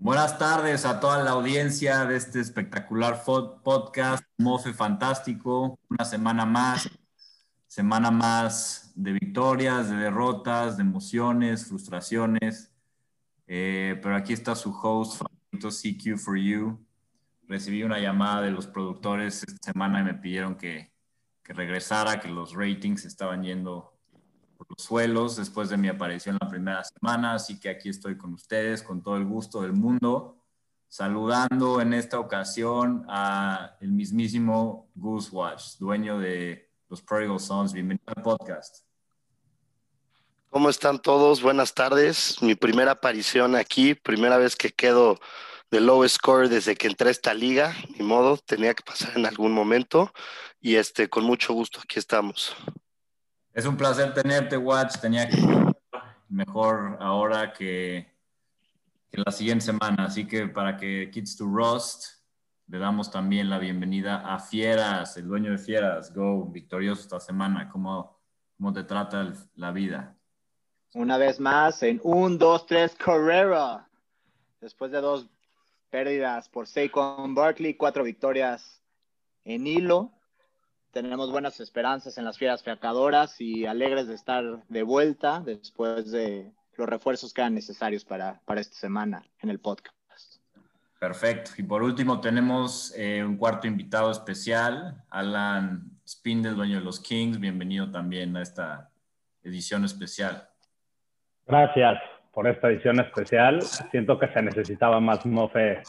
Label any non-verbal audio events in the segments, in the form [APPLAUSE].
Buenas tardes a toda la audiencia de este espectacular podcast, Mofe Fantástico. Una semana más, semana más de victorias, de derrotas, de emociones, frustraciones. Eh, pero aquí está su host favorito, CQ for You. Recibí una llamada de los productores esta semana y me pidieron que, que regresara, que los ratings estaban yendo los suelos después de mi aparición la primera semana, así que aquí estoy con ustedes con todo el gusto del mundo, saludando en esta ocasión a el mismísimo Goose Watch, dueño de los Prodigal Sons. Bienvenido al podcast. ¿Cómo están todos? Buenas tardes. Mi primera aparición aquí, primera vez que quedo de low score desde que entré a esta liga. Ni modo, tenía que pasar en algún momento. Y este, con mucho gusto, aquí estamos. Es un placer tenerte, Watch. Tenía que mejor ahora que, que la siguiente semana. Así que para que Kids to Rust, le damos también la bienvenida a Fieras, el dueño de Fieras. Go, victorioso esta semana. ¿Cómo, cómo te trata la vida? Una vez más en un, dos, tres, Carrera. Después de dos pérdidas por Saquon Barkley, cuatro victorias en hilo tenemos buenas esperanzas en las fieras feacadoras y alegres de estar de vuelta después de los refuerzos que eran necesarios para, para esta semana en el podcast. Perfecto. Y por último tenemos eh, un cuarto invitado especial, Alan Spindle, dueño de los Kings. Bienvenido también a esta edición especial. Gracias por esta edición especial. Siento que se necesitaba más mofe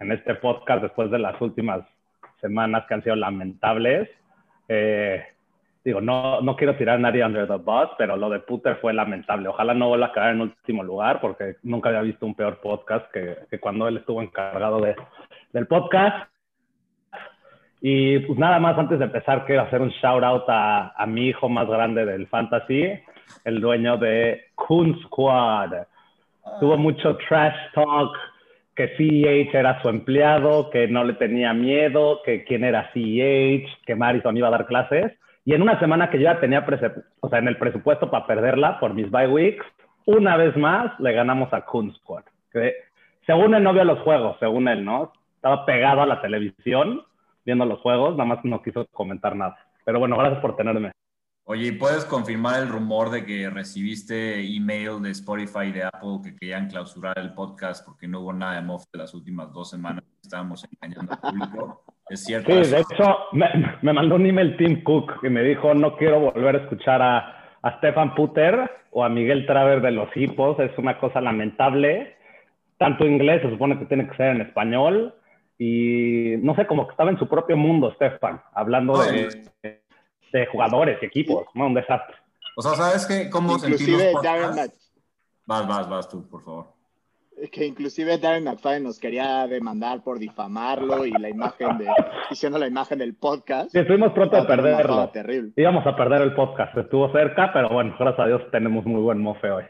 en este podcast después de las últimas semanas que han sido lamentables. Eh, digo, no, no quiero tirar a nadie under the bus, pero lo de Puter fue lamentable. Ojalá no vuelva a quedar en último lugar, porque nunca había visto un peor podcast que, que cuando él estuvo encargado de, del podcast. Y pues nada más, antes de empezar, quiero hacer un shout out a, a mi hijo más grande del fantasy, el dueño de Coon Squad. Tuvo mucho trash talk que CEH era su empleado, que no le tenía miedo, que quién era CEH, que Marison iba a dar clases. Y en una semana que yo ya tenía o sea, en el presupuesto para perderla por mis bye weeks, una vez más le ganamos a Kun Squad. Que según él no vio los juegos, según él, ¿no? Estaba pegado a la televisión viendo los juegos, nada más no quiso comentar nada. Pero bueno, gracias por tenerme. Oye, ¿puedes confirmar el rumor de que recibiste email de Spotify y de Apple que querían clausurar el podcast porque no hubo nada de Moff las últimas dos semanas? Estábamos engañando al público. ¿Es cierto? Sí, de hecho, me, mandó un email Tim Cook que me dijo, no quiero volver a escuchar a, a Stefan Puter o a Miguel Traver de los hipos. Es una cosa lamentable. Tanto inglés se supone que tiene que ser en español. Y no sé, como que estaba en su propio mundo, Stefan, hablando de de jugadores y equipos, ¿no? Un desastre. O sea, ¿sabes qué? ¿Cómo inclusive Darren Vas, vas, vas tú, por favor. Que inclusive Darren McFly nos quería demandar por difamarlo y la imagen de, diciendo la imagen del podcast. Sí, estuvimos pronto a perderlo. Terrible. Íbamos a perder el podcast, estuvo cerca, pero bueno, gracias a Dios tenemos muy buen mofe hoy.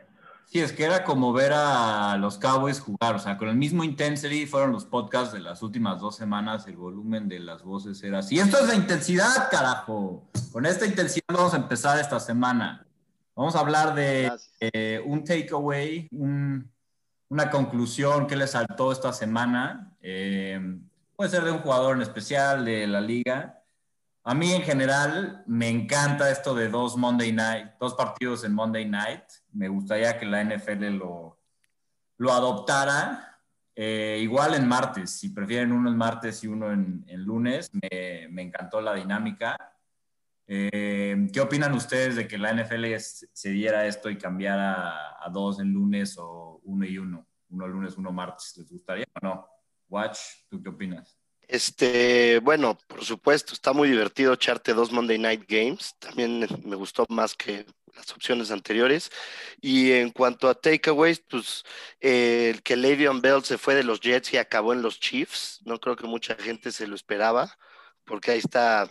Sí, es que era como ver a los Cowboys jugar, o sea, con el mismo intensity fueron los podcasts de las últimas dos semanas, el volumen de las voces era así. Esto es la intensidad, carajo. Con esta intensidad vamos a empezar esta semana. Vamos a hablar de eh, un takeaway, un, una conclusión que le saltó esta semana. Eh, puede ser de un jugador en especial, de la liga. A mí en general me encanta esto de dos Monday Night, dos partidos en Monday Night. Me gustaría que la NFL lo, lo adoptara. Eh, igual en martes, si prefieren uno en martes y uno en, lunes, me, me, encantó la dinámica. Eh, ¿Qué opinan ustedes de que la NFL se diera esto y cambiara a, dos en lunes o uno y uno? Uno lunes, uno martes. ¿Les gustaría o no? Watch, ¿tú qué opinas? Este, bueno, por supuesto, está muy divertido echarte dos Monday Night Games. También me gustó más que las opciones anteriores. Y en cuanto a takeaways, pues el que Le'Veon Bell se fue de los Jets y acabó en los Chiefs. No creo que mucha gente se lo esperaba, porque ahí está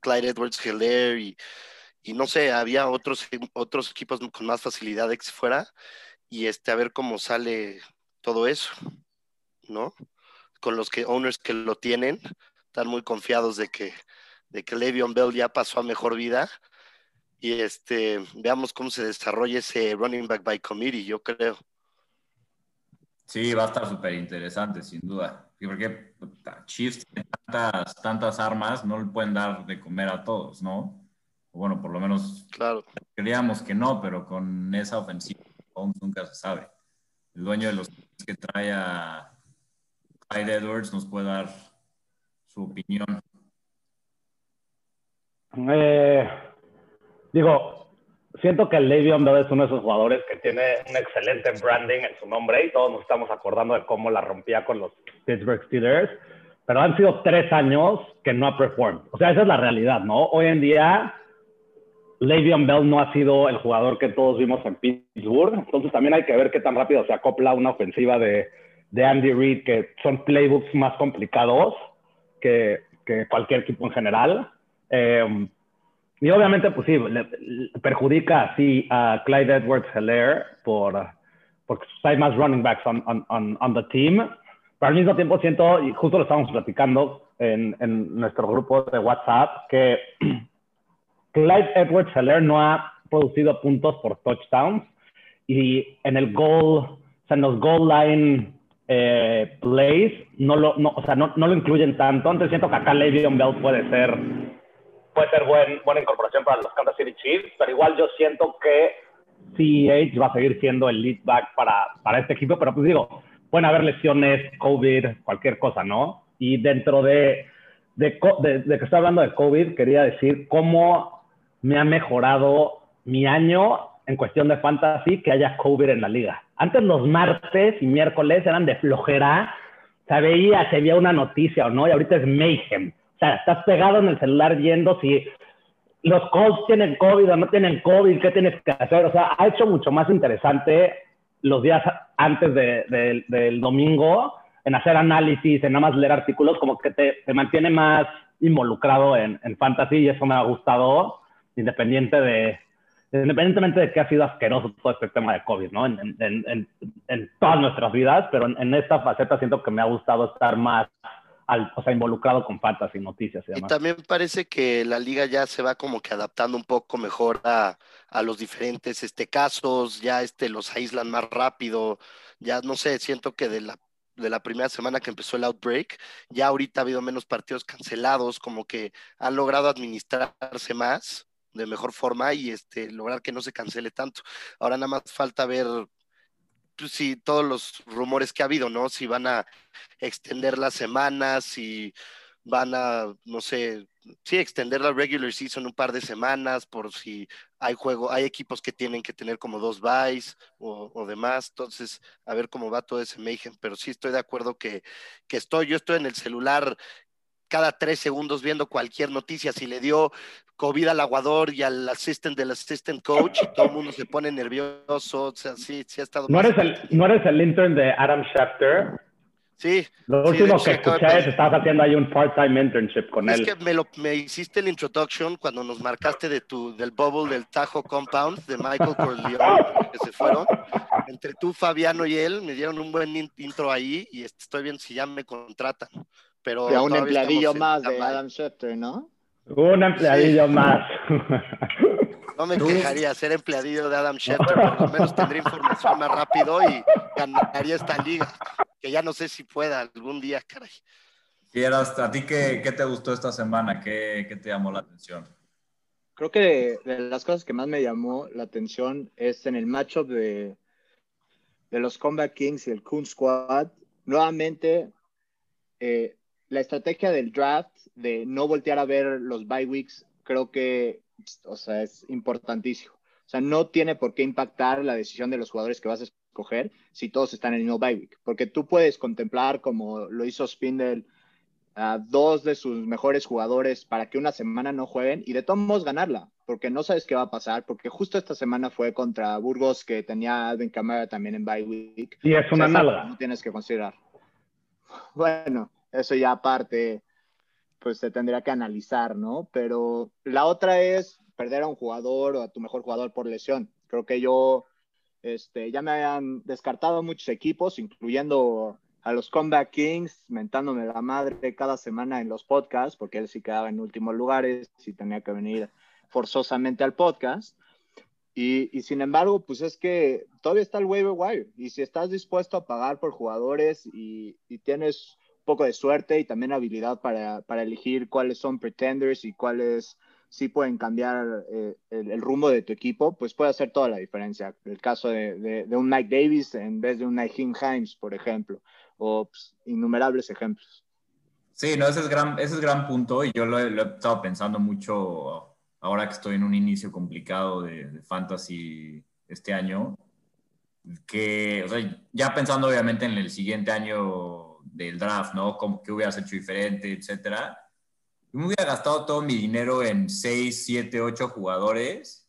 Clyde Edwards Hilaire y, no sé, había otros, otros equipos con más facilidad que se fuera. Y este, a ver cómo sale todo eso, ¿no? Con los que owners que lo tienen están muy confiados de que, de que Le'Veon Bell ya pasó a mejor vida. Y este, veamos cómo se desarrolla ese running back by committee, yo creo. Sí, va a estar súper interesante, sin duda. Porque Chiefs tiene tantas, tantas armas, no le pueden dar de comer a todos, ¿no? Bueno, por lo menos claro. creíamos que no, pero con esa ofensiva nunca se sabe. El dueño de los que trae a Clyde Edwards nos puede dar su opinión. Eh, digo, siento que Le'Veon Bell es uno de esos jugadores que tiene un excelente branding en su nombre y todos nos estamos acordando de cómo la rompía con los Pittsburgh Steelers, pero han sido tres años que no ha performed. O sea, esa es la realidad, ¿no? Hoy en día, Le'Veon Bell no ha sido el jugador que todos vimos en Pittsburgh, entonces también hay que ver qué tan rápido se acopla una ofensiva de, de Andy Reid, que son playbooks más complicados que, que cualquier equipo en general. Eh, y obviamente, pues sí, perjudica así a Clyde Edwards Heller por, porque hay más running backs on, on, the team. Pero al mismo tiempo siento, y justo lo estamos platicando en, en nuestro grupo de WhatsApp, que [CLEARS THROAT] Clyde Edwards Heller no ha producido puntos por touchdowns y en el goal, o sea, en los goal line eh, plays, no lo, no, o sea, no, no, lo incluyen tanto. Entonces siento que acá Le'Veon Bell puede ser, puede ser buen, buena incorporación para los Kansas City Chiefs, pero igual yo siento que CH va a seguir siendo el lead back para, para este equipo, pero pues digo, pueden haber lesiones, COVID, cualquier cosa, ¿no? Y dentro de, de, de, de que estoy hablando de COVID, quería decir cómo me ha mejorado mi año en cuestión de fantasy que haya COVID en la liga. Antes los martes y miércoles eran de flojera, se veía, se veía una noticia o no, y ahorita es mayhem. O sea, estás pegado en el celular viendo si los Colts tienen COVID o no tienen COVID, qué tienes que hacer. O sea, ha hecho mucho más interesante los días antes del domingo en hacer análisis, en nada más leer artículos, como que te, te mantiene más involucrado en, en fantasy y eso me ha gustado, independiente de, independientemente de que ha sido asqueroso todo este tema de COVID, ¿no? En, en, en, en todas nuestras vidas, pero en, esta faceta siento que me ha gustado estar más, al, o sea, involucrado con fantasy, noticias y demás. Y también parece que la liga ya se va como que adaptando un poco mejor a, a los diferentes este, casos, ya este, los aíslan más rápido, ya no sé, siento que de la de la primera semana que empezó el outbreak, ya ahorita ha habido menos partidos cancelados, como que han logrado administrarse más de mejor forma y este, lograr que no se cancele tanto. Ahora nada más falta ver pues, si todos los rumores que ha habido, ¿no? Si van a extender las semanas, si van a, no sé, sí, extender la regular season un par de semanas por si hay juego, hay equipos que tienen que tener como dos buys o, demás, entonces a ver cómo va todo ese mayhem, pero sí estoy de acuerdo que, que estoy, yo estoy en el celular cada tres segundos viendo cualquier noticia, si le dio COVID al aguador y al assistant del assistant coach y todo el mundo se pone nervioso, o sea, sí, sí ha estado... ¿No eres, el, ¿No eres el intern de Adam Schefter? Sí. Lo último que escuché es que estabas haciendo ahí un part-time internship con Es él. que me, lo, me hiciste el introduction cuando nos marcaste de tu, del bubble del Tajo Compound de Michael Corleone, que se fueron. Entre tú, Fabiano y él me dieron un buen in- intro ahí y estoy viendo si ya me contratan. Pero un empleadillo más de. Adam Schefter, ¿no? Un empleadillo más. [LAUGHS] No me quejaría ser empleadillo de Adam Schefter, por lo menos tendría información más rápido y ganaría esta liga, que ya no sé si pueda algún día, caray. ¿A ti qué, qué te gustó esta semana? ¿Qué, qué te llamó la atención? Creo que de, de las cosas que más me llamó la atención es en el matchup de, de los Combat Kings y el Coon Squad. Nuevamente, eh, la estrategia del draft de no voltear a ver los bye weeks, creo que o sea, es importantísimo. O sea, no tiene por qué impactar la decisión de los jugadores que vas a escoger si todos están en el mismo bye week. Porque tú puedes contemplar, como lo hizo Spindle, a dos de sus mejores jugadores para que una semana no jueguen y de todos modos ganarla, porque no sabes qué va a pasar, porque justo esta semana fue contra Burgos que tenía Alvin Kamara también en bye week. Y es una O sea, nalga. No tienes que considerar. Bueno, eso ya aparte, pues se tendría que analizar, ¿no? Pero la otra es perder a un jugador o a tu mejor jugador por lesión. Creo que yo, este, ya me habían descartado muchos equipos, incluyendo a los Comeback Kings, mentándome la madre cada semana en los podcasts, porque él sí quedaba en últimos lugares y tenía que venir forzosamente al podcast. Y, sin embargo, pues es que todavía está el waiver wire. Y si estás dispuesto a pagar por jugadores y, tienes un poco de suerte y también habilidad para, elegir cuáles son pretenders y cuáles sí pueden cambiar eh, el, rumbo de tu equipo, pues puede hacer toda la diferencia. El caso de, un Mike Davis en vez de un Naheem Himes, por ejemplo, o pues, innumerables ejemplos. Sí, no, ese es gran, ese es gran punto y yo lo he estado pensando mucho ahora que estoy en un inicio complicado de, fantasy este año, que, o sea, ya pensando obviamente en el siguiente año del draft, ¿no? Como, ¿Qué hubieras hecho diferente, etcétera? Me hubiera gastado todo mi dinero en 6, 7, 8 jugadores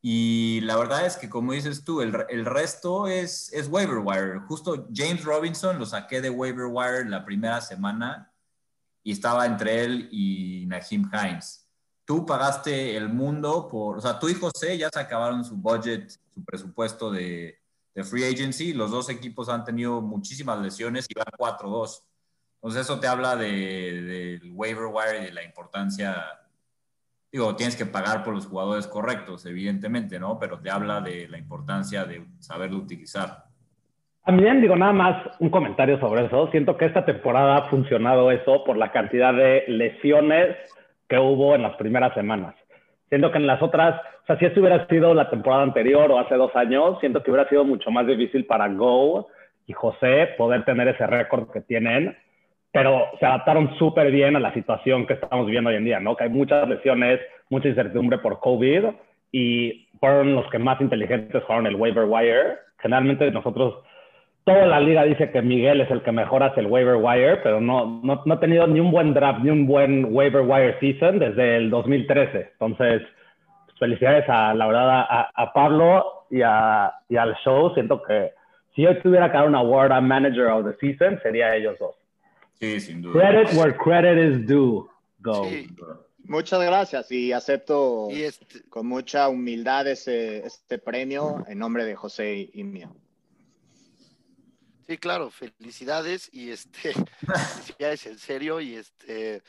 y la verdad es que, como dices tú, el, el resto es, es waiver wire. Justo James Robinson lo saqué de waiver wire la primera semana y estaba entre él y Naheem Hines tú pagaste el mundo por, o sea, tú y José ya se acabaron su budget, su presupuesto de, free agency. Los dos equipos han tenido muchísimas lesiones y van 4-2. Entonces eso te habla del de, waiver wire y de la importancia. Digo, tienes que pagar por los jugadores correctos, evidentemente, ¿no? Pero te habla de la importancia de saberlo utilizar. También digo nada más un comentario sobre eso. Siento que esta temporada ha funcionado eso por la cantidad de lesiones que hubo en las primeras semanas. Siento que en las otras, o sea, si esto hubiera sido la temporada anterior o hace dos años, siento que hubiera sido mucho más difícil para Go y José poder tener ese récord que tienen, pero se adaptaron súper bien a la situación que estamos viviendo hoy en día, ¿no? Que hay muchas lesiones, mucha incertidumbre por COVID y fueron los que más inteligentes fueron el waiver wire. Generalmente nosotros toda la liga dice que Miguel es el que mejor hace el waiver wire, pero no, no, no, ha tenido ni un buen draft, ni un buen waiver wire season desde el 2013. Entonces, pues, felicidades a la verdad a, a Pablo y, a, y, al show. Siento que si yo tuviera que dar un award a Manager of the Season, sería ellos dos. Sí, sin duda. Credit where credit is due. Go. Muchas gracias y acepto este con mucha humildad ese, este premio en nombre de José y mío. Sí, claro, felicidades y este, [LAUGHS] felicidades en serio y este,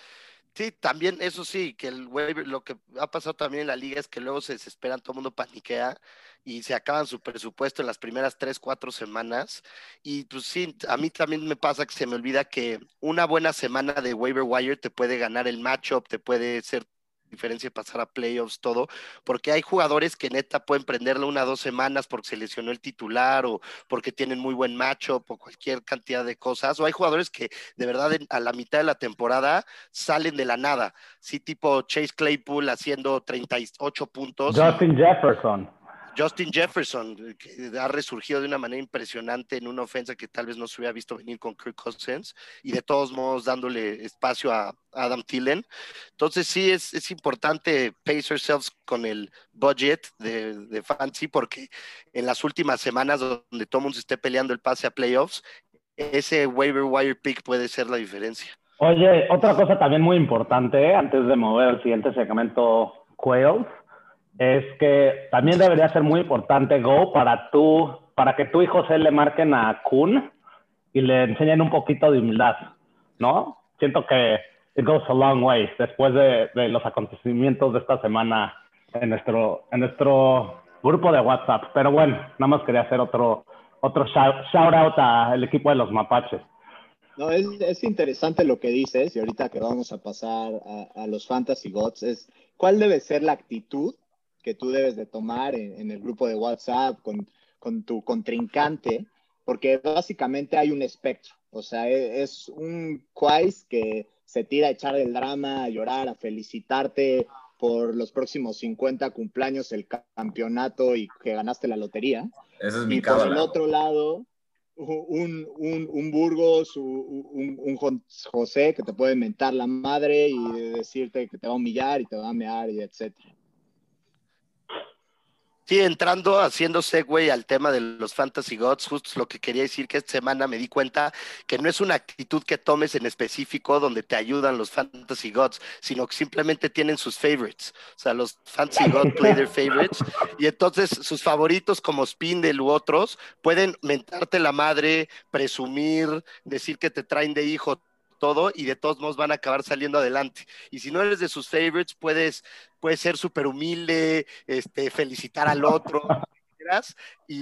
sí, también eso sí, que el waiver, lo que ha pasado también en la liga es que luego se desesperan, todo el mundo paniquea y se acaban su presupuesto en las primeras tres, cuatro semanas. Y pues sí, a mí también me pasa que se me olvida que una buena semana de waiver wire te puede ganar el matchup, te puede ser diferencia pasar a playoffs, todo, porque hay jugadores que neta pueden prenderlo una o dos semanas porque se lesionó el titular o porque tienen muy buen matchup o cualquier cantidad de cosas, o hay jugadores que de verdad a la mitad de la temporada salen de la nada, sí, tipo Chase Claypool haciendo 38 puntos. Justin Jefferson. Justin Jefferson, que ha resurgido de una manera impresionante en una ofensa que tal vez no se hubiera visto venir con Kirk Cousins y de todos modos dándole espacio a Adam Thielen. Entonces sí es, es importante pace yourselves con el budget de, de fantasy porque en las últimas semanas donde todo mundo se esté peleando el pase a playoffs, ese waiver wire pick puede ser la diferencia. Oye, otra cosa también muy importante antes de mover al siguiente segmento Quails es que también debería ser muy importante Go para tú, para que tú y José le marquen a Kun y le enseñen un poquito de humildad, ¿no? Siento que it goes a long way después de, los acontecimientos de esta semana en nuestro, en nuestro grupo de WhatsApp. Pero bueno, nada más quería hacer otro, otro shout, out al equipo de los mapaches. No, es, es, interesante lo que dices y ahorita que vamos a pasar a, a los Fantasy Gods es cuál debe ser la actitud que tú debes de tomar en, el grupo de WhatsApp con, con, tu contrincante, porque básicamente hay un espectro, o sea, e, es, un quiz que se tira a echar el drama, a llorar, a felicitarte por los próximos 50 cumpleaños, el campeonato y que ganaste la lotería. Ese es mi y por el otro lado, un, un, un Burgos, un, un, José que te puede mentar la madre y decirte que te va a humillar y te va a mear y etcétera. Sí, entrando, haciendo segue al tema de los Fantasy Gods, justo lo que quería decir que esta semana me di cuenta que no es una actitud que tomes en específico donde te ayudan los Fantasy Gods, sino que simplemente tienen sus favorites. O sea, los Fantasy Gods [LAUGHS] play their favorites y entonces sus favoritos como Spindle u otros pueden mentarte la madre, presumir, decir que te traen de hijo todo y de todos modos van a acabar saliendo adelante. Y si no eres de sus favorites, puedes, puedes ser súper humilde, este, felicitar al otro, [LAUGHS] y,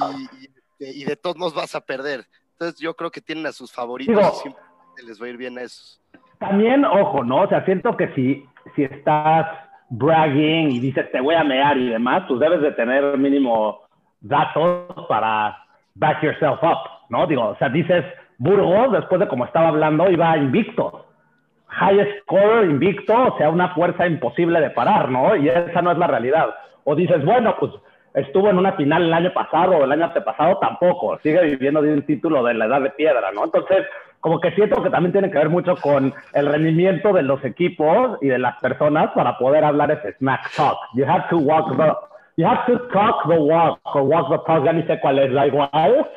y, de todos modos vas a perder. Entonces yo creo que tienen a sus favoritos y siempre les va a ir bien a esos. También, ojo, ¿no? O sea, siento que si, si estás bragging y dices te voy a mear y demás, pues debes de tener mínimo datos para back yourself up, ¿no? Digo, o sea, dices, Burgos, después de como estaba hablando, iba invicto. High score invicto, o sea, una fuerza imposible de parar, ¿no? Y esa no es la realidad. O dices, bueno, pues estuvo en una final el año pasado o el año antepasado, tampoco. Sigue viviendo de un título de la edad de piedra, ¿no? Entonces, como que siento que también tiene que ver mucho con el rendimiento de los equipos y de las personas para poder hablar ese smack talk. You have to walk the, you have to talk the walk o walk the talk, ya ni sé cuál es, da igual,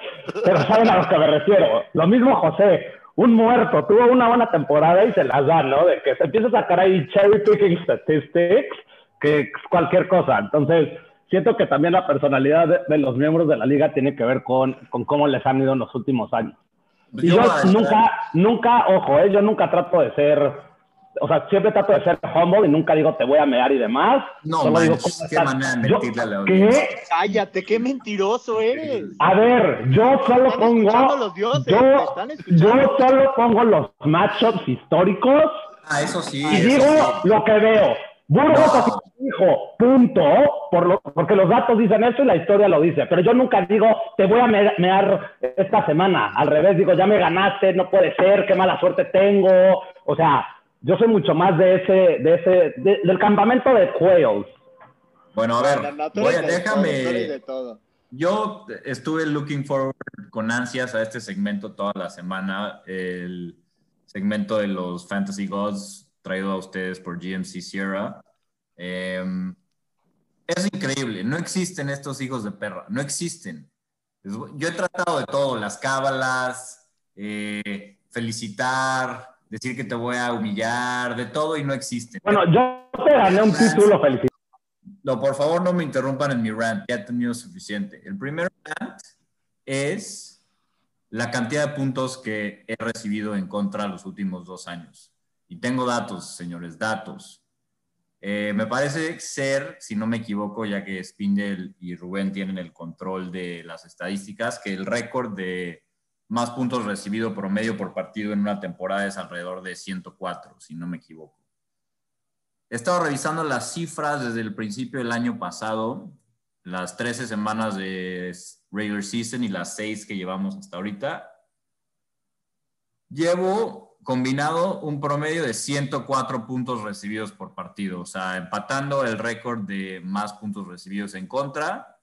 pero saben a lo que me refiero. Lo mismo José, un muerto, tuvo una buena temporada y se las da, ¿no? De que se empieza a sacar ahí cherry picking statistics, que cualquier cosa. Entonces, siento que también la personalidad de, de los miembros de la liga tiene que ver con, con cómo les han ido en los últimos años. Y yo, nunca, nunca, ojo, eh, yo nunca trato de ser, o sea, siempre trato de ser humble y nunca digo te voy a mear y demás. No, Solo digo, qué manera de mentirle a la ¿Qué? Cállate, qué mentiroso eres. A ver, yo solo pongo, los dioses, yo, yo solo pongo los matchups históricos. Ah, eso sí. Y digo lo que veo. Burgos así dijo, punto, por lo, porque los datos dicen eso y la historia lo dice. Pero yo nunca digo, te voy a mear esta semana. Al revés, digo, ya me ganaste, no puede ser, qué mala suerte tengo. O sea, yo soy mucho más de ese, de ese, del campamento de Quails. Bueno, a ver, voy a, déjame. Yo estuve looking forward con ansias a este segmento toda la semana, el segmento de los Fantasy Gods traído a ustedes por GMC Sierra. Em, es increíble, no existen estos hijos de perra, no existen. Yo he tratado de todo, las cábalas, eh, felicitar, decir que te voy a humillar, de todo y no existen. Bueno, yo te gané un título, felicidades. No, por favor no me interrumpan en mi rant, ya he tenido suficiente. El primer rant es la cantidad de puntos que he recibido en contra los últimos dos años. Y tengo datos, señores, datos. Eh, me parece ser, si no me equivoco, ya que Spindel y Rubén tienen el control de las estadísticas, que el récord de más puntos recibido promedio por partido en una temporada es alrededor de 104, si no me equivoco. He estado revisando las cifras desde el principio del año pasado, las 13 semanas de regular season y las 6 que llevamos hasta ahorita. Llevo combinado un promedio de 104 puntos recibidos por partido, o sea, empatando el récord de más puntos recibidos en contra.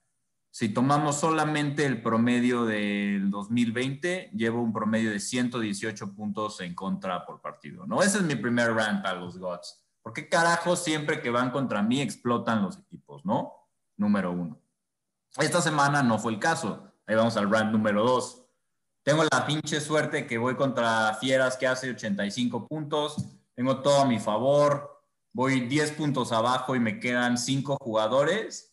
Si tomamos solamente el promedio del 2020, llevo un promedio de 118 puntos en contra por partido, ¿no? Ese es mi primer rant a los Gods. ¿Por qué carajo siempre que van contra mí explotan los equipos, no? Número uno. Esta semana no fue el caso. Ahí vamos al rant número dos tengo la pinche suerte que voy contra Fieras que hace 85 puntos. Tengo todo a mi favor. Voy 10 puntos abajo y me quedan 5 jugadores.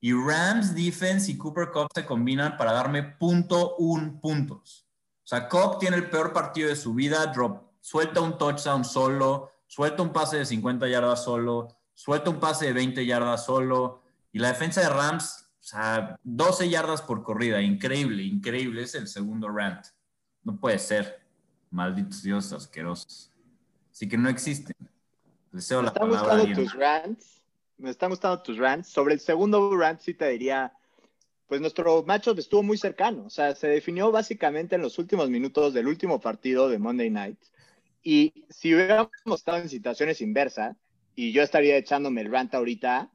Y Rams, Defense y Cooper Cup se combinan para darme punto un puntos. O sea, Cup tiene el peor partido de su vida. Drop, suelta un touchdown solo. Suelta un pase de 50 yardas solo. Suelta un pase de 20 yardas solo. Y la defensa de Rams o sea, 12 yardas por corrida, increíble, increíble. Es el segundo rant. No puede ser. Malditos dioses asquerosos. Así que no existen. Deseo están gustando tus rants. Me están gustando tus rants. Sobre el segundo rant sí te diría, pues nuestro matchup estuvo muy cercano. O sea, se definió básicamente en los últimos minutos del último partido de Monday Night. Y si hubiéramos estado en situaciones inversas, y yo estaría echándome el rant ahorita,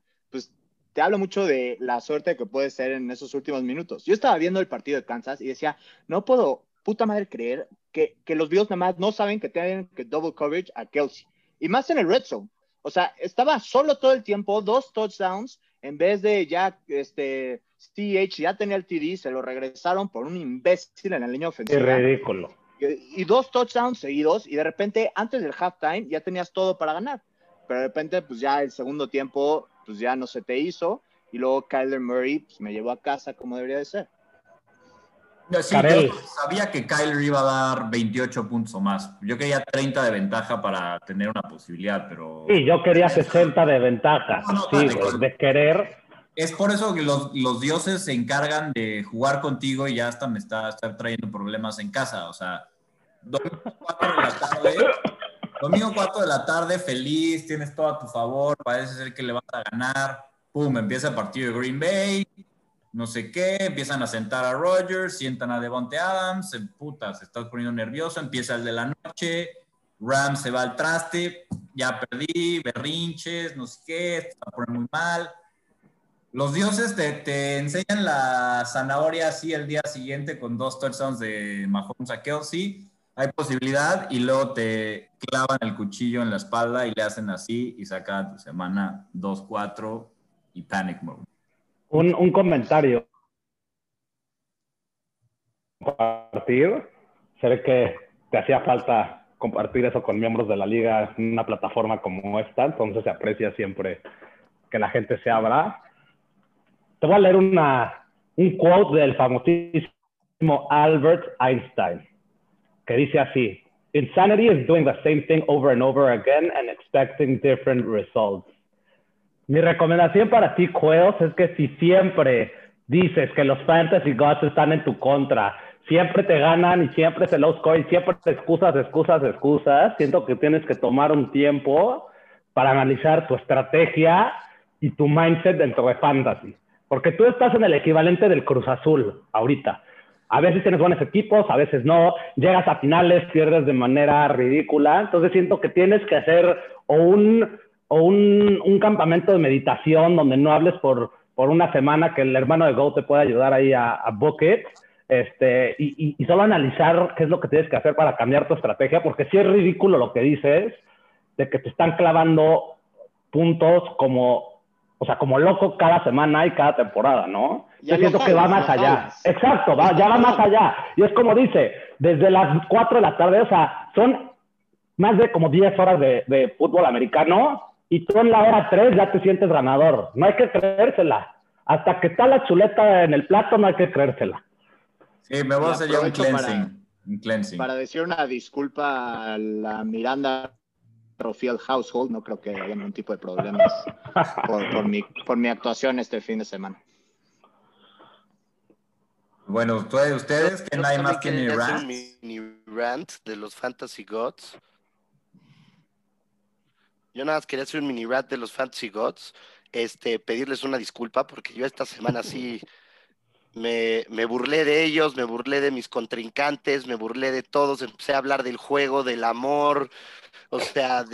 te hablo mucho de la suerte que puede ser en esos últimos minutos. Yo estaba viendo el partido de Kansas y decía, no puedo, puta madre, creer que, que los Bills nada más no saben que tienen que double coverage a Kelsey. Y más en el red zone. O sea, estaba solo todo el tiempo, dos touchdowns, en vez de ya, este, CH ya tenía el TD, se lo regresaron por un imbécil en la línea ofensiva. Qué ridículo. Y, y dos touchdowns seguidos, y de repente, antes del halftime, ya tenías todo para ganar. Pero de repente, pues ya el segundo tiempo pues ya no se te hizo. Y luego Kyler Murray pues, me llevó a casa como debería de ser. Sí, yo sabía que Kyler iba a dar 28 puntos o más. Yo quería 30 de ventaja para tener una posibilidad, pero... Sí, yo quería 60 de ventaja. sí, de querer es por eso que los, dioses se encargan de jugar contigo y ya hasta me está, trayendo problemas en casa. O sea, domingo 4 de la tarde, domingo 4 de la tarde, feliz, tienes todo a tu favor, parece ser que le vas a ganar. Pum, empieza el partido de Green Bay, no sé qué, empiezan a sentar a Rogers, sientan a Devonte Adams, puta, se está poniendo nervioso, empieza el de la noche, Rams se va al traste, ya perdí, berrinches, no sé qué, está poniendo muy mal los dioses te, enseñan la zanahoria así el día siguiente con dos touchdowns de Mahomes a Kelsey. Hay posibilidad y luego te clavan el cuchillo en la espalda y le hacen así y sacan tu semana 2-4 y panic mode. Un, comentario. Compartir. Sé que te hacía falta compartir eso con miembros de la liga en una plataforma como esta, entonces se aprecia siempre que la gente se abra te voy a leer una, un quote del famosísimo Albert Einstein, que dice así, Insanity is doing the same thing over and over again and expecting different results. Mi recomendación para ti, Quails, es que si siempre dices que los fantasy gods están en tu contra, siempre te ganan y siempre se low score y siempre te excusas, excusas, excusas, siento que tienes que tomar un tiempo para analizar tu estrategia y tu mindset dentro de fantasy. Porque tú estás en el equivalente del Cruz Azul ahorita. A veces tienes buenos equipos, a veces no. Llegas a finales, pierdes de manera ridícula. Entonces siento que tienes que hacer o un, o un, campamento de meditación donde no hables por, por una semana que el hermano de Go te pueda ayudar ahí a, a Bucket. Este, y, y, solo analizar qué es lo que tienes que hacer para cambiar tu estrategia, porque si es ridículo lo que dices, de que te están clavando puntos como o sea, como loco cada semana y cada temporada, ¿no? Yo siento que va más allá. Exacto, va, ya va más allá. Y es como dice, desde las 4 de la tarde, o sea, son más de como 10 horas de, fútbol americano y tú en la hora 3 ya te sientes ganador. No hay que creérsela. Hasta que está la chuleta en el plato, no hay que creérsela. Sí, me voy a hacer ya un cleansing. un cleansing. Para decir una disculpa a la Miranda Field Household, no creo que haya ningún tipo de problemas [LAUGHS] por, mi, por mi actuación este fin de semana. Bueno, ustedes, que no hay más que mini rant? mini rant de los Fantasy Gods. Yo nada más quería hacer un mini rant de los Fantasy Gods, este, pedirles una disculpa porque yo esta semana sí me, me, burlé de ellos, me burlé de mis contrincantes, me burlé de todos, empecé a hablar del juego, del amor, o sea,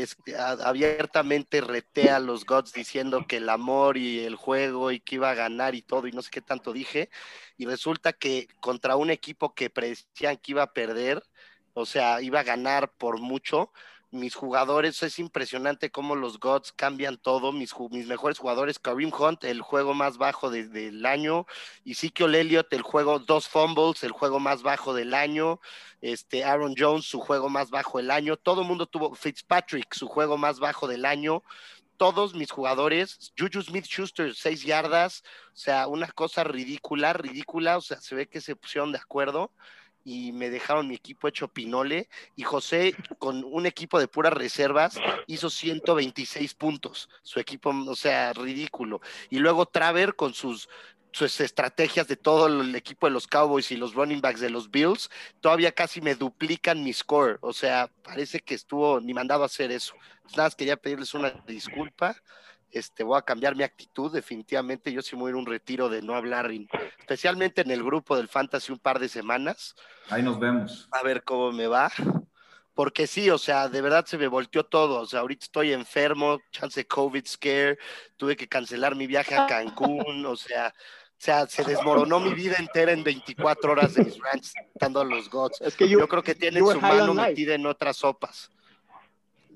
abiertamente reté a los gods diciendo que el amor y el juego y que iba a ganar y todo y no sé qué tanto dije, y resulta que contra un equipo que predecían que iba a perder, o sea, iba a ganar por mucho, mis jugadores, es impresionante cómo los Gods cambian todo. Mis, mis mejores jugadores, Kareem Hunt, el juego más bajo del año, y Ezekiel Elliott, el juego dos fumbles, el juego más bajo del año, este Aaron Jones, su juego más bajo del año, todo el mundo tuvo Fitzpatrick, su juego más bajo del año. Todos mis jugadores, Juju Smith Schuster, seis yardas, o sea, una cosa ridícula, ridícula, o sea, se ve que se pusieron de acuerdo y me dejaron mi equipo hecho pinole. Y José, con un equipo de puras reservas, hizo 126 puntos. Su equipo, o sea, ridículo. Y luego Traver con sus sus estrategias de todo el equipo de los Cowboys y los running backs de los Bills, todavía casi me duplican mi score. O sea, parece que estuvo ni mandado a hacer eso. Nada más quería pedirles una disculpa este, voy a cambiar mi actitud definitivamente. Yo sí voy a ir un retiro de no hablar, especialmente en el grupo del Fantasy un par de semanas. Ahí nos vemos. A ver cómo me va. Porque sí, o sea, de verdad se me volteó todo. O sea, ahorita estoy enfermo, chance COVID scare, tuve que cancelar mi viaje a Cancún, o sea, o sea, se desmoronó mi vida entera en 24 horas de mis rants, dando a los gods. Es que yo, creo que tienen su mano metida en otras sopas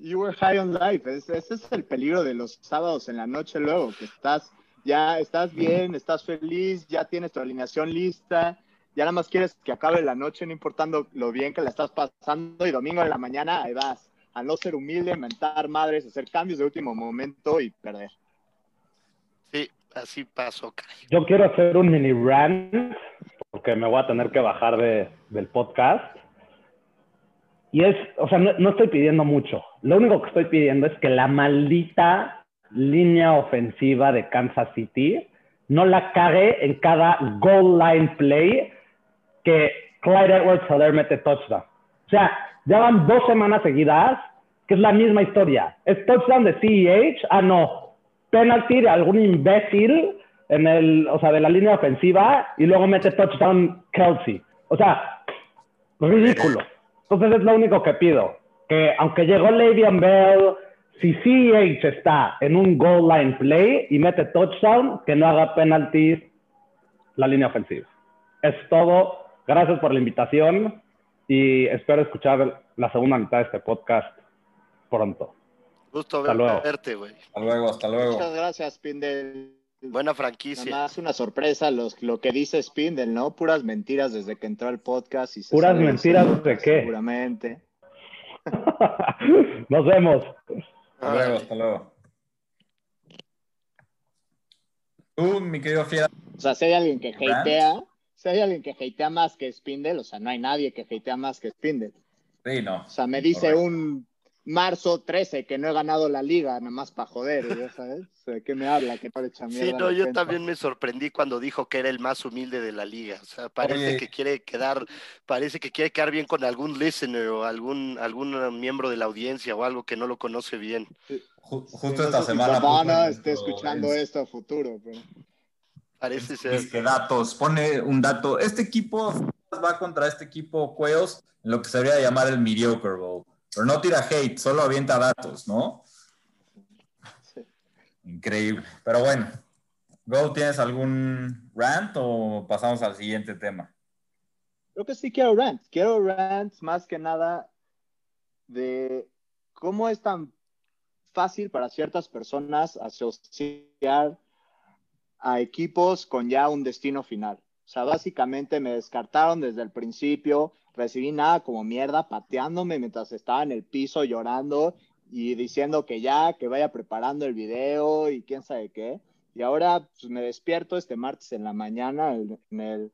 you were high on life. Ese, es el peligro de los sábados en la noche luego, que estás, ya estás bien, estás feliz, ya tienes tu alineación lista, ya nada más quieres que acabe la noche, no importando lo bien que la estás pasando, y domingo en la mañana ahí vas, a no ser humilde, mentar madres, hacer cambios de último momento y perder. Sí, así pasó. Yo quiero hacer un mini rant porque me voy a tener que bajar de, del podcast. Y es, o sea, no, estoy pidiendo mucho. Lo único que estoy pidiendo es que la maldita línea ofensiva de Kansas City no la cague en cada goal line play que Clyde Edwards Hiller mete touchdown. O sea, ya van dos semanas seguidas que es la misma historia. Es touchdown de CEH, ah no, penalty de algún imbécil en el, o sea, de la línea ofensiva y luego mete touchdown Kelsey. O sea, ridículo. Entonces es lo único que pido. Que aunque llegó Le'Veon Bell, si CEH está en un goal line play y mete touchdown, que no haga penalties la línea ofensiva. Es todo. Gracias por la invitación y espero escuchar la segunda mitad de este podcast pronto. Gusto hasta verte, güey. Hasta luego, hasta luego. Muchas gracias, Spindel. Buena franquicia. Nada más una sorpresa los, lo que dice Spindel, ¿no? Puras mentiras desde que entró al podcast. Y ¿Puras mentiras de qué? Seguramente. [LAUGHS] Nos vemos. Hasta luego, hasta luego. Tú, mi querido Fiera. O sea, si hay alguien que hatea, si hay alguien que hatea más que Spindel, o sea, no hay nadie que hatea más que Spindel. Sí, no. O sea, me dice un marzo 13 que no he ganado la liga, nada más para joder, ¿ya [LAUGHS] sabes? ¿De qué me habla? Que no le echa mierda Sí, no, yo también me sorprendí cuando dijo que era el más humilde de la liga. O sea, parece Oye. que quiere quedar, parece que quiere quedar bien con algún listener o algún, algún miembro de la audiencia o algo que no lo conoce bien. Sí, justo no esta sé si semana. papá no en esté escuchando en- esto a futuro, pero... Parece ser. Disque datos, pone un dato. Este equipo va contra este equipo Cuellos en lo que se debería llamar el Mediocre Bowl. Pero no tira hate, solo avienta datos, ¿no? Sí. Increíble. Pero bueno, Go, ¿tienes algún rant o pasamos al siguiente tema? Creo que sí quiero rant. Quiero rant más que nada de cómo es tan fácil para ciertas personas asociar a equipos con ya un destino final. Sea, básicamente me descartaron desde el principio, recibí nada como mierda, pateándome mientras estaba en el piso llorando y diciendo que ya, que vaya preparando el video y quién sabe qué. Y ahora pues, me despierto este martes en la mañana en el,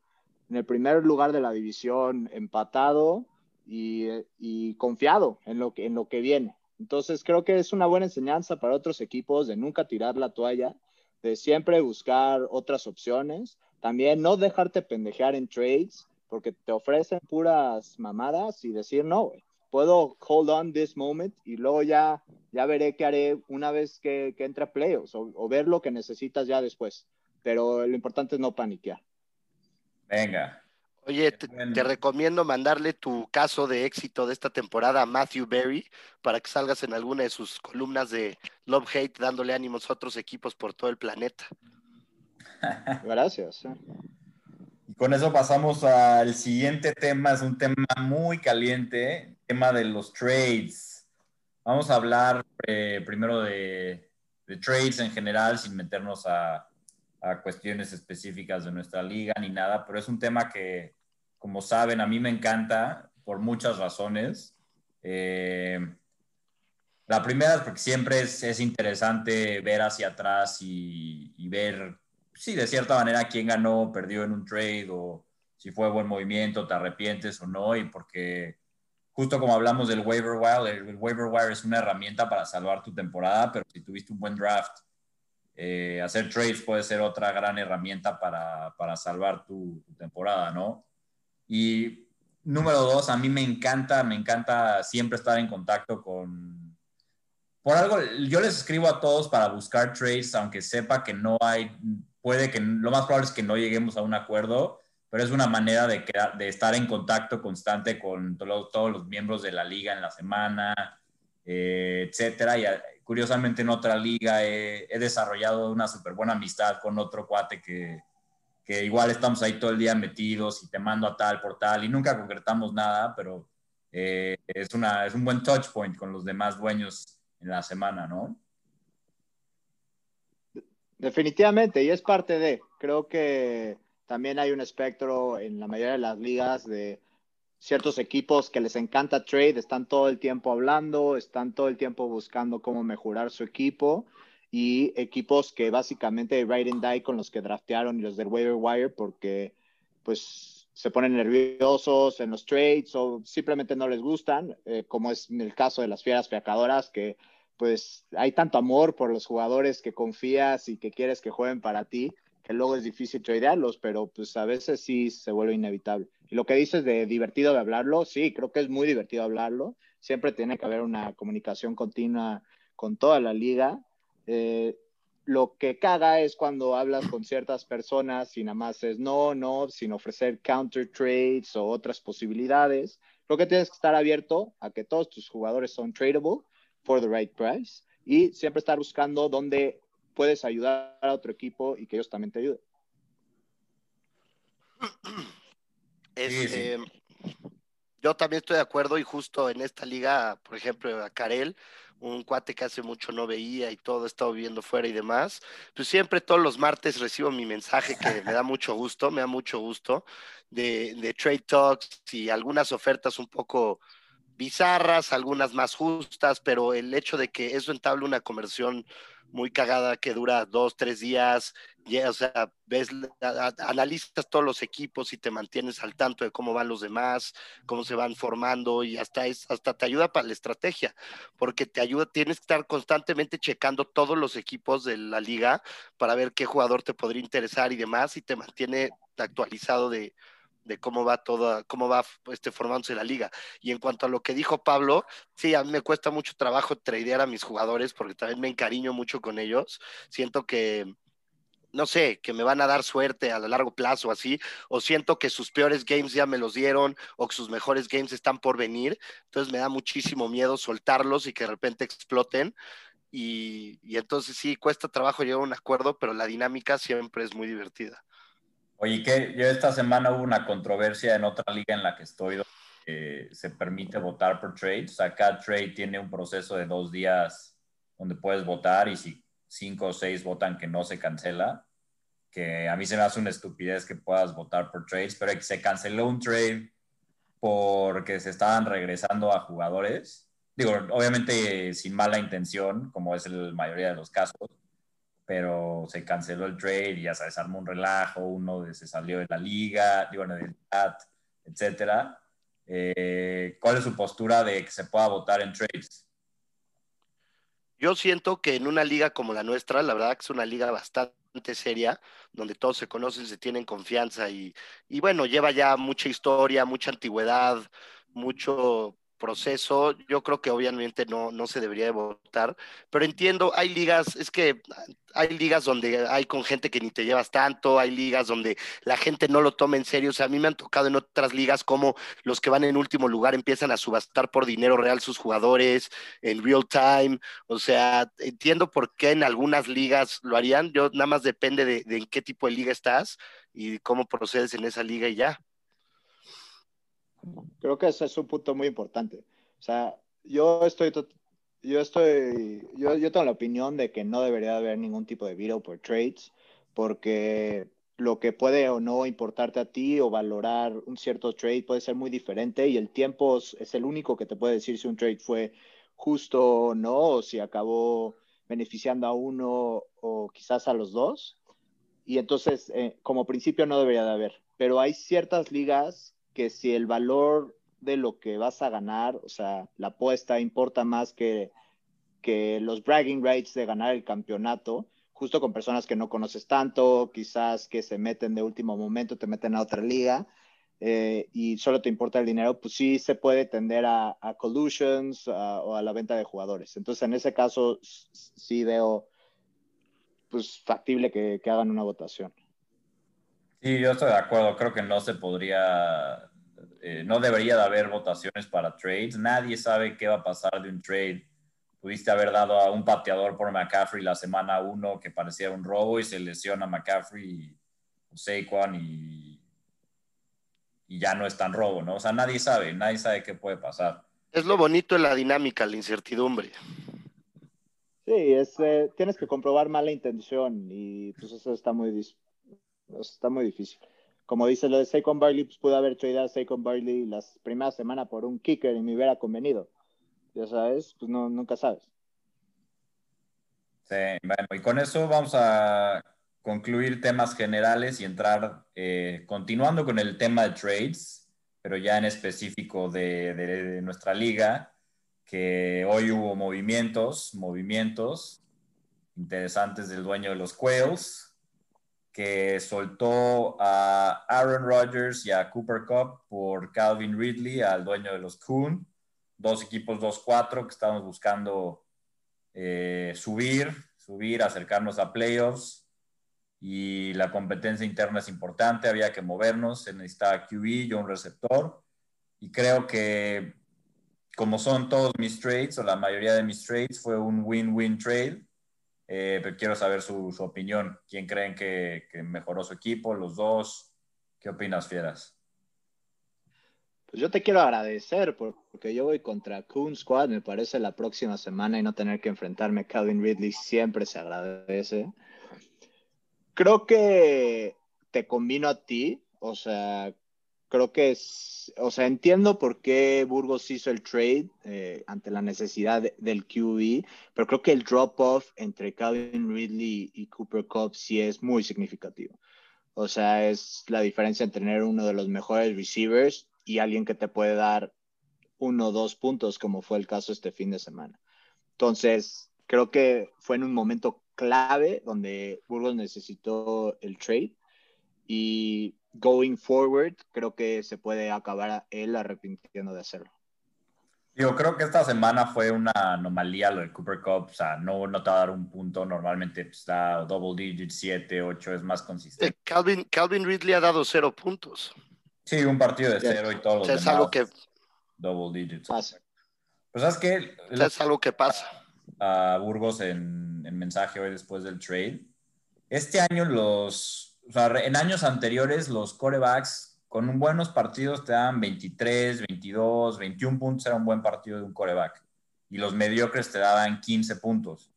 en el primer lugar de la división, empatado y, y confiado en lo, que, en lo que viene. Entonces creo que es una buena enseñanza para otros equipos de nunca tirar la toalla, de siempre buscar otras opciones. También no dejarte pendejear en trades, porque te ofrecen puras mamadas y decir, no, güey, puedo hold on this moment y luego ya, ya veré qué haré una vez que, que entre a playoffs o, o ver lo que necesitas ya después. Pero lo importante es no paniquear. Venga. Oye, te, te recomiendo mandarle tu caso de éxito de esta temporada a Matthew Berry para que salgas en alguna de sus columnas de Love Hate dándole ánimos a otros equipos por todo el planeta. Gracias. ¿eh? Y con eso pasamos al siguiente tema. Es un tema muy caliente, tema de los trades. Vamos a hablar eh, primero de, de trades en general, sin meternos a, a cuestiones específicas de nuestra liga ni nada, pero es un tema que, como saben, a mí me encanta por muchas razones. Eh, la primera es porque siempre es, es interesante ver hacia atrás y, y ver sí, de cierta manera, quién ganó, perdió en un trade o si fue buen movimiento, te arrepientes o no, y porque justo como hablamos del waiver wire, el, waiver wire es una herramienta para salvar tu temporada, pero si tuviste un buen draft, eh, hacer trades puede ser otra gran herramienta para, para salvar tu, tu, temporada, ¿no? Y número dos, a mí me encanta, me encanta siempre estar en contacto con... Por algo, yo les escribo a todos para buscar trades, aunque sepa que no hay puede que lo más probable es que no lleguemos a un acuerdo, pero es una manera de, estar en contacto constante con to todos los miembros de la liga en la semana, eh, etcétera. Y curiosamente en otra liga he, desarrollado una súper buena amistad con otro cuate que, igual estamos ahí todo el día metidos y te mando a tal por tal y nunca concretamos nada, pero eh, es, es un buen touch point con los demás dueños en la semana, ¿no? Definitivamente, y es parte de, creo que también hay un espectro en la mayoría de las ligas de ciertos equipos que les encanta trade, están todo el tiempo hablando, están todo el tiempo buscando cómo mejorar su equipo y equipos que básicamente ride and die con los que draftearon y los del waiver wire porque pues se ponen nerviosos en los trades o simplemente no les gustan, eh, como es el caso de las fieras fiacadoras, que pues hay tanto amor por los jugadores que confías y que quieres que jueguen para ti, que luego es difícil tradearlos, pero pues a veces sí se vuelve inevitable. Y lo que dices de divertido de hablarlo, sí, creo que es muy divertido hablarlo. Siempre tiene que haber una comunicación continua con toda la liga. Eh, lo que caga es cuando hablas con ciertas personas y nada más es no, no, sin ofrecer counter trades o otras posibilidades. Creo que tienes que estar abierto a que todos tus jugadores son tradable for the right price y siempre estar buscando dónde puedes ayudar a otro equipo y que ellos también te ayuden. Este, yo también estoy de acuerdo y justo en esta liga, por ejemplo, a Karel, un cuate que hace mucho no veía y todo, he estado viviendo fuera y demás, pues siempre todos los martes recibo mi mensaje que me da mucho gusto, me da mucho gusto, de, de trade talks y algunas ofertas un poco bizarras, algunas más justas, pero el hecho de que eso entable una conversión muy cagada que dura dos, tres días, o sea, ves, analizas todos los equipos y te mantienes al tanto de cómo van los demás, cómo se van formando y hasta, es, hasta te ayuda para la estrategia, porque te ayuda, tienes que estar constantemente checando todos los equipos de la liga para ver qué jugador te podría interesar y demás y te mantiene actualizado de, de cómo va toda, cómo va este, formándose la liga. Y en cuanto a lo que dijo Pablo, sí, a mí me cuesta mucho trabajo tradear a mis jugadores porque también me encariño mucho con ellos. Siento que, no sé, que me van a dar suerte a largo plazo, así, o siento que sus peores games ya me los dieron, o que sus mejores games están por venir. Entonces me da muchísimo miedo soltarlos y que de repente exploten. Y, y entonces sí, cuesta trabajo llegar a un acuerdo, pero la dinámica siempre es muy divertida. Oye, que yo esta semana hubo una controversia en otra liga en la que estoy, donde se permite votar por trades. O sea, cada trade tiene un proceso de dos días donde puedes votar y si cinco o seis votan que no se cancela, que a mí se me hace una estupidez que puedas votar por trades, pero se canceló un trade porque se estaban regresando a jugadores. Digo, obviamente sin mala intención, como es la mayoría de los casos, pero se canceló el trade y ya sabes, armó un relajo, uno se salió de la liga, digo, etcétera. Eh, ¿Cuál es su postura de que se pueda votar en trades? Yo siento que en una liga como la nuestra, la verdad que es una liga bastante seria, donde todos se conocen, se tienen confianza y, y bueno, lleva ya mucha historia, mucha antigüedad, mucho, proceso, yo creo que obviamente no, no se debería de votar, pero entiendo, hay ligas, es que hay ligas donde hay con gente que ni te llevas tanto, hay ligas donde la gente no lo toma en serio, o sea, a mí me han tocado en otras ligas como los que van en último lugar empiezan a subastar por dinero real sus jugadores en real time, o sea, entiendo por qué en algunas ligas lo harían, yo nada más depende de, de en qué tipo de liga estás y cómo procedes en esa liga y ya. Creo que ese es un punto muy importante. O sea, yo estoy, yo estoy, yo, yo tengo la opinión de que no debería haber ningún tipo de veto por trades, porque lo que puede o no importarte a ti o valorar un cierto trade puede ser muy diferente y el tiempo es el único que te puede decir si un trade fue justo o no, o si acabó beneficiando a uno o quizás a los dos. Y entonces, eh, como principio, no debería de haber. Pero hay ciertas ligas que si el valor de lo que vas a ganar, o sea, la apuesta importa más que, que los bragging rights de ganar el campeonato, justo con personas que no conoces tanto, quizás que se meten de último momento, te meten a otra liga eh, y solo te importa el dinero, pues sí se puede tender a, a collusions o a la venta de jugadores. Entonces, en ese caso, sí veo pues factible que, que hagan una votación. Sí, yo estoy de acuerdo. Creo que no se podría, eh, no debería de haber votaciones para trades. Nadie sabe qué va a pasar de un trade. Pudiste haber dado a un pateador por McCaffrey la semana uno que parecía un robo y se lesiona McCaffrey o Saquon y, y ya no es tan robo, ¿no? O sea, nadie sabe, nadie sabe qué puede pasar. Es lo bonito de la dinámica, la incertidumbre. Sí, es, eh, tienes que comprobar mala intención y pues eso está muy, está muy difícil. Como dice lo de Saquon Barley, pues pude haber traído a Saquon Barley las primeras semanas por un kicker y me hubiera convenido. Ya sabes, pues no, nunca sabes. Sí, bueno, y con eso vamos a concluir temas generales y entrar, eh, continuando con el tema de trades, pero ya en específico de, de nuestra liga, que hoy hubo movimientos, movimientos interesantes del dueño de los Quails, que soltó a Aaron Rodgers y a Cooper Cup por Calvin Ridley, al dueño de los Coon, dos equipos 2-4 que estamos buscando eh, subir, subir, acercarnos a playoffs. Y la competencia interna es importante, había que movernos, se necesitaba QB, yo un receptor. Y creo que como son todos mis trades o la mayoría de mis trades fue un win-win trade eh, pero quiero saber su, opinión. ¿Quién creen que, que, mejoró su equipo? ¿Los dos? ¿Qué opinas, Fieras? Pues yo te quiero agradecer porque yo voy contra Coon Squad, me parece, la próxima semana y no tener que enfrentarme a Calvin Ridley siempre se agradece. Creo que te combino a ti, o sea, creo que es, o sea, entiendo por qué Burgos hizo el trade eh, ante la necesidad de, del QB, pero creo que el drop-off entre Calvin Ridley y Cooper Cup sí es muy significativo. O sea, es la diferencia entre tener uno de los mejores receivers y alguien que te puede dar uno o dos puntos, como fue el caso este fin de semana. Entonces, creo que fue en un momento clave donde Burgos necesitó el trade y going forward, creo que se puede acabar él arrepintiendo de hacerlo. Yo creo que esta semana fue una anomalía lo de Cooper Cup, o sea, no, no te va a dar un punto, normalmente está pues, double digit, 7, 8, es más consistente. Eh, Calvin, Calvin Ridley ha dado cero puntos. Sí, un partido de cero y todo. O sea, es algo que... Double digits. Pasa. Pues sabes que... O sea, es algo que pasa. A Burgos en, en mensaje hoy después del trade. Este año los o sea, en años anteriores los corebacks con buenos partidos te dan 23, 22, 21 puntos, era un buen partido de un coreback. Y los mediocres te daban 15 puntos.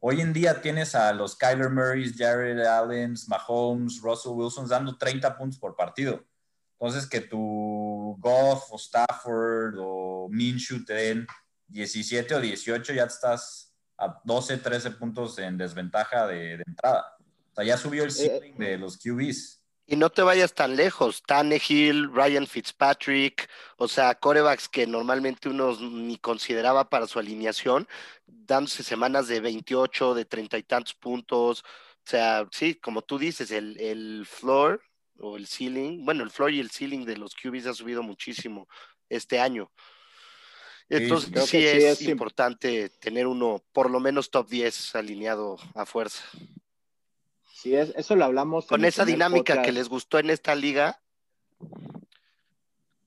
Hoy en día tienes a los Kyler Murrays, Jared Allen, Mahomes, Russell Wilson dando 30 puntos por partido. Entonces, que tu Goff o Stafford o Minshew te den 17 o 18, ya estás a 12, 13 puntos en desventaja de, de entrada. Sea, ya subió el ceiling de los QBs. Y no te vayas tan lejos. Tannehill, Ryan Fitzpatrick, o sea, corebacks que normalmente uno ni consideraba para su alineación, dándose semanas de 28, de 30 y tantos puntos. O sea, sí, como tú dices, el, el floor o el ceiling, bueno, el floor y el ceiling de los QBs ha subido muchísimo este año. Entonces, sí, sí, es, sí es importante tener uno, por lo menos top 10 alineado a fuerza. Sí, es, eso lo hablamos. Con esa dinámica podcast. que les gustó en esta liga,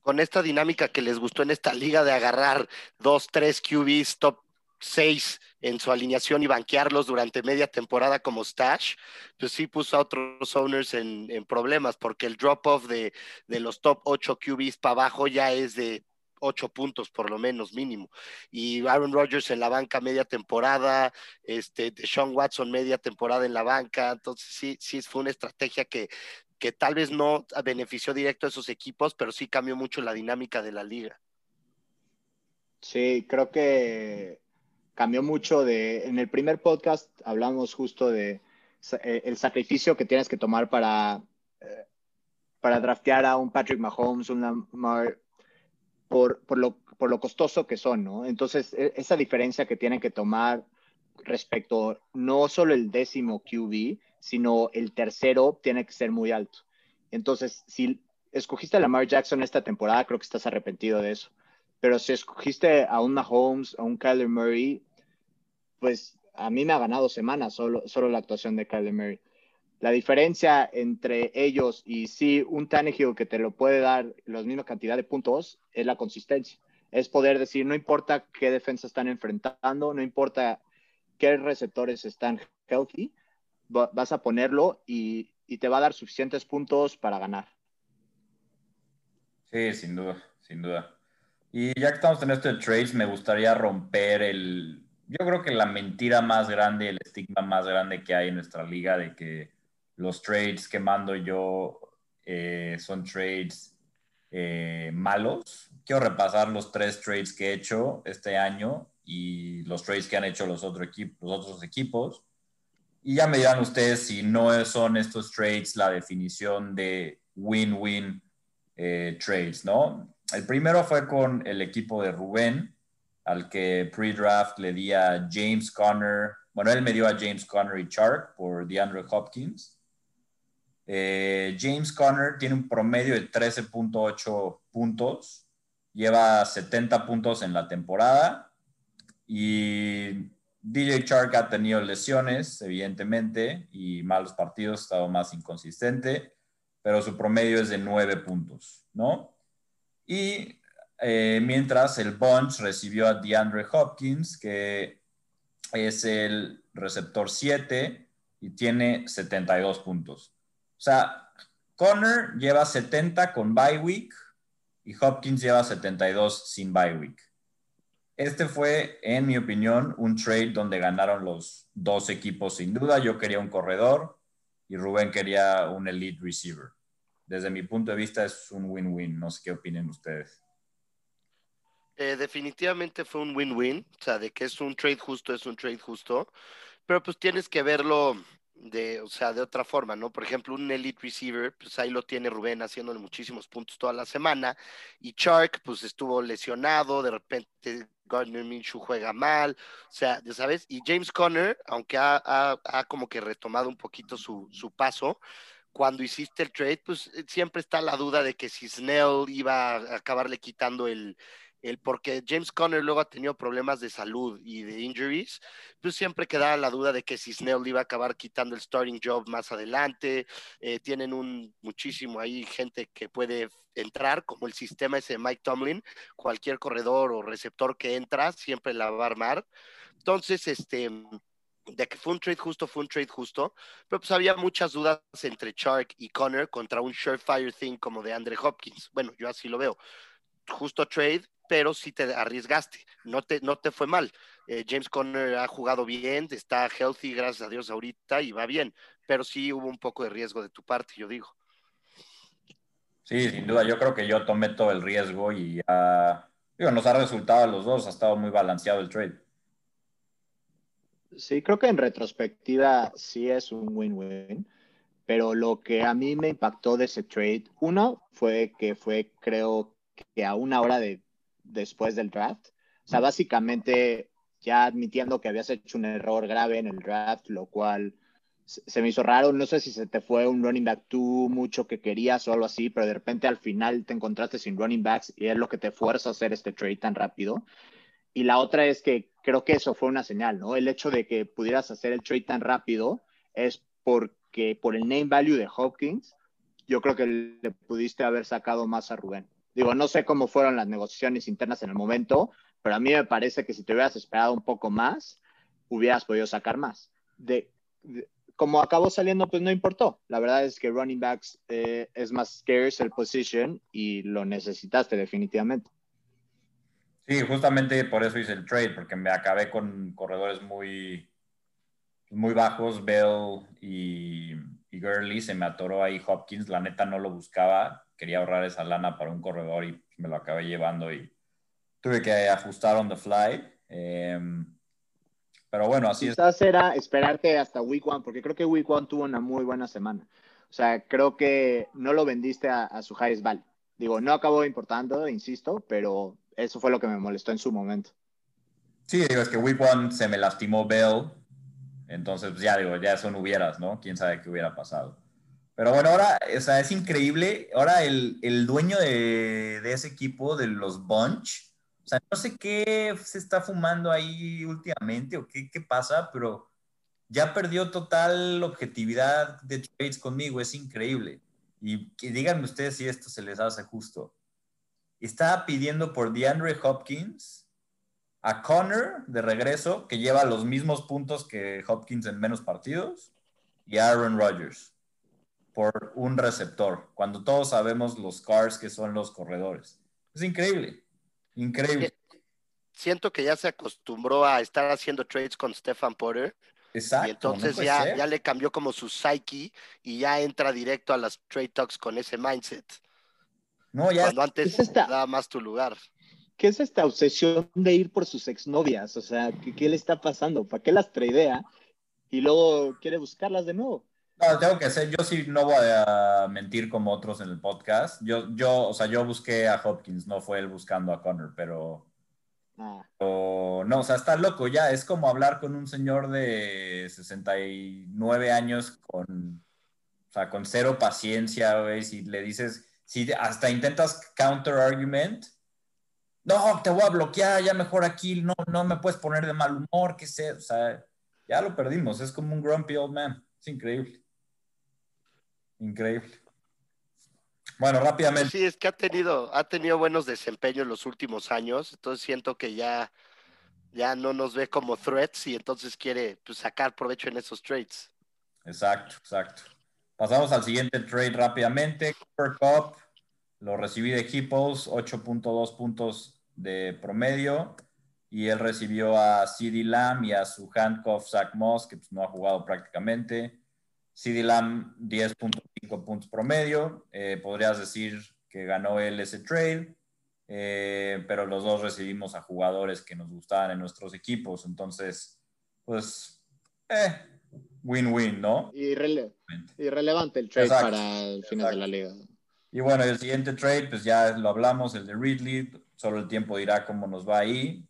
con esta dinámica que les gustó en esta liga de agarrar dos, tres QBs top 6 en su alineación y banquearlos durante media temporada como stash, pues sí puso a otros owners en, en problemas, porque el drop-off de, de los top 8 QBs para abajo ya es de ocho puntos por lo menos mínimo. Y Aaron Rodgers en la banca media temporada, este, Sean Watson media temporada en la banca. Entonces sí, sí fue una estrategia que, que tal vez no benefició directo a esos equipos, pero sí cambió mucho la dinámica de la liga. Sí, creo que cambió mucho de, en el primer podcast hablamos justo de eh, el sacrificio que tienes que tomar para, eh, para draftear a un Patrick Mahomes, un Lamar, por, por, lo, por lo costoso que son, ¿no? Entonces, esa diferencia que tienen que tomar respecto no solo el décimo QB, sino el tercero tiene que ser muy alto. Entonces, si escogiste a Lamar Jackson esta temporada, creo que estás arrepentido de eso. Pero si escogiste a un Mahomes, a un Kyler Murray, pues a mí me ha ganado semanas solo, solo la actuación de Kyler Murray. La diferencia entre ellos y sí, un Tannehill que te lo puede dar la misma cantidad de puntos es la consistencia. Es poder decir, no importa qué defensa están enfrentando, no importa qué receptores están healthy, vas a ponerlo y, y te va a dar suficientes puntos para ganar. Sí, sin duda, sin duda. Y ya que estamos en esto de trades, me gustaría romper el, yo creo que la mentira más grande, el estigma más grande que hay en nuestra liga de que los trades que mando yo eh, son trades eh, malos. Quiero repasar los tres trades que he hecho este año y los trades que han hecho los, otro equipo, los otros equipos. Y ya me dirán ustedes si no son estos trades la definición de win-win eh, trades, ¿no? El primero fue con el equipo de Rubén, al que pre-draft le di a James Conner. Bueno, él me dio a James Conner y Chark por DeAndre Hopkins. Eh, James Conner tiene un promedio de 13.8 puntos, lleva 70 puntos en la temporada y DJ Chark ha tenido lesiones, evidentemente, y malos partidos, ha estado más inconsistente, pero su promedio es de 9 puntos, ¿no? Y eh, mientras el Bunch recibió a DeAndre Hopkins, que es el receptor 7 y tiene 72 puntos. O sea, Connor lleva 70 con bye week y Hopkins lleva 72 sin bye week. Este fue, en mi opinión, un trade donde ganaron los dos equipos sin duda. Yo quería un corredor y Rubén quería un elite receiver. Desde mi punto de vista es un win-win. No sé qué opinen ustedes. Eh, definitivamente fue un win-win, o sea, de que es un trade justo, es un trade justo, pero pues tienes que verlo de, o sea, de otra forma, ¿no? Por ejemplo, un elite receiver, pues ahí lo tiene Rubén haciéndole muchísimos puntos toda la semana, y Chark, pues estuvo lesionado, de repente Gardner Minshew juega mal, o sea, ya sabes, y James Conner, aunque ha, ha, como que retomado un poquito su, su, paso, cuando hiciste el trade, pues siempre está la duda de que si Snell iba a acabarle quitando el, el porque James Conner luego ha tenido problemas de salud y de injuries, pues siempre quedaba la duda de que si Snell iba a acabar quitando el starting job más adelante. Eh, tienen un muchísimo ahí gente que puede entrar, como el sistema ese de Mike Tomlin, cualquier corredor o receptor que entra siempre la va a armar. Entonces, este, de que fue un trade justo, fue un trade justo, pero pues había muchas dudas entre Chark y Conner contra un surefire thing como de Andre Hopkins. Bueno, yo así lo veo. Justo trade, pero sí te arriesgaste, no te, no te fue mal. Eh, James Conner ha jugado bien, está healthy, gracias a Dios ahorita, y va bien, pero sí hubo un poco de riesgo de tu parte, yo digo. Sí, sin duda, yo creo que yo tomé todo el riesgo y ya, digo, nos ha resultado a los dos, ha estado muy balanceado el trade. Sí, creo que en retrospectiva sí es un win-win, pero lo que a mí me impactó de ese trade, uno fue que fue, creo que a una hora de después del draft. O sea, básicamente ya admitiendo que habías hecho un error grave en el draft, lo cual se me hizo raro. No sé si se te fue un running back tú mucho que querías o algo así, pero de repente al final te encontraste sin running backs y es lo que te fuerza a hacer este trade tan rápido. Y la otra es que creo que eso fue una señal, ¿no? El hecho de que pudieras hacer el trade tan rápido es porque por el name value de Hopkins, yo creo que le pudiste haber sacado más a Rubén. Digo, no sé cómo fueron las negociaciones internas en el momento, pero a mí me parece que si te hubieras esperado un poco más, hubieras podido sacar más. De, como acabó saliendo, pues no importó. La verdad es que running backs eh, es más scarce el position y lo necesitaste definitivamente. Sí, justamente por eso hice el trade, porque me acabé con corredores muy, muy bajos, Bell y, y Gurley, se me atoró ahí Hopkins, la neta no lo buscaba, quería ahorrar esa lana para un corredor y me lo acabé llevando y tuve que ajustar on the fly. Em, pero bueno, así Quizás era esperarte hasta Week One, porque creo que Week One tuvo una muy buena semana. O sea, creo que no lo vendiste a, su highest value. Digo, no acabó importando, insisto, pero eso fue lo que me molestó en su momento. Sí, digo, es que Week One se me lastimó Bell, entonces pues, ya digo, ya son hubieras, ¿no? ¿Quién sabe qué hubiera pasado? Pero bueno, ahora, o sea, es increíble. Ahora el, el dueño de, de, ese equipo, de los Bunch, o sea, no sé qué se está fumando ahí últimamente o qué, qué pasa, pero ya perdió total objetividad de trades conmigo. Es increíble. Y díganme ustedes si esto se les hace justo. Estaba pidiendo por DeAndre Hopkins, a Connor de regreso, que lleva los mismos puntos que Hopkins en menos partidos, y a Aaron Rodgers por un receptor, cuando todos sabemos los cars que son los corredores. Es increíble, increíble. Siento que ya se acostumbró a estar haciendo trades con Stefan Porter. Exacto. Y entonces ya, ya le cambió como su psyche y ya entra directo a las trade talks con ese mindset. No, ya. Cuando antes daba más tu lugar. ¿Qué es esta obsesión de ir por sus exnovias? O sea, ¿qué, qué le está pasando? ¿Para qué las tradea? y luego quiere buscarlas de nuevo. No, tengo que ser, yo sí no voy a mentir como otros en el podcast. Yo, yo, o sea, yo busqué a Hopkins, no fue él buscando a Connor, pero, Ah, o- no, o sea, está loco ya. Es como hablar con un señor de 69 años con, o sea, con cero paciencia, güey. Si le dices, si hasta intentas counter argument, no, te voy a bloquear, ya mejor aquí, no, no me puedes poner de mal humor, qué sé, o sea, ya lo perdimos. Es como un grumpy old man. Es increíble. Increíble. Bueno, rápidamente. Sí, es que ha tenido, ha tenido buenos desempeños los últimos años, entonces siento que ya, ya no nos ve como threats y entonces quiere pues, sacar provecho en esos trades. Exacto, exacto. Pasamos al siguiente trade rápidamente. Cooper Cup, lo recibí de Hippos, 8.2 puntos de promedio. Y él recibió a CD Lamb y a su handcuff Zach Moss, que pues, no ha jugado prácticamente. CD Lamb, 10.5 puntos promedio. Eh, podrías decir que ganó él ese trade. Eh, pero los dos recibimos a jugadores que nos gustaban en nuestros equipos. Entonces, pues, eh, win-win, ¿no? irrele- irrelevante el trade Exacto, para el final de la liga. Y bueno, el siguiente trade, pues ya lo hablamos, el de Ridley, solo el tiempo dirá cómo nos va ahí.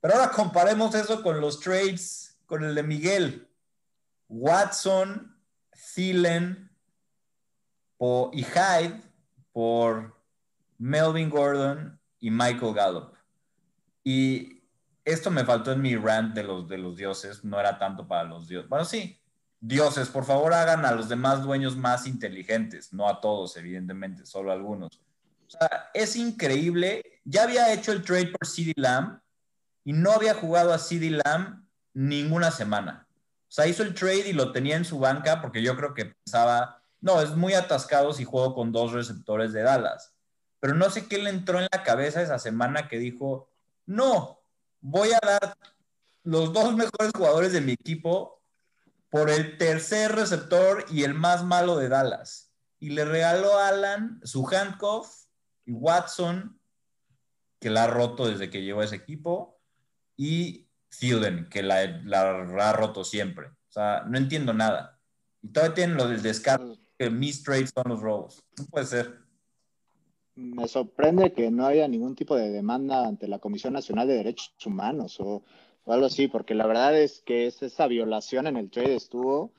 Pero ahora comparemos eso con los trades, con el de Miguel. Watson, Thielen y Hyde por Melvin Gordon y Michael Gallup. Y esto me faltó en mi rant de los, de los dioses, no era tanto para los dioses. Bueno, sí, dioses, por favor hagan a los demás dueños más inteligentes, no a todos, evidentemente, solo a algunos. O sea, es increíble. Ya había hecho el trade por CD Lamb y no había jugado a CD Lamb ninguna semana. O sea, hizo el trade y lo tenía en su banca porque yo creo que pensaba, no, es muy atascado si juego con dos receptores de Dallas. Pero no sé qué le entró en la cabeza esa semana que dijo, no, voy a dar los dos mejores jugadores de mi equipo por el tercer receptor y el más malo de Dallas. Y le regaló a Alan su handcuff y Watson, que la ha roto desde que llegó a ese equipo, y Thielen, que la, la ha roto siempre. O sea, no entiendo nada. Y todavía tienen lo del descaro, que mis trades son los robos. No puede ser. Me sorprende que no haya ningún tipo de demanda ante la Comisión Nacional de Derechos Humanos o, o algo así, porque la verdad es que es- esa violación en el trade estuvo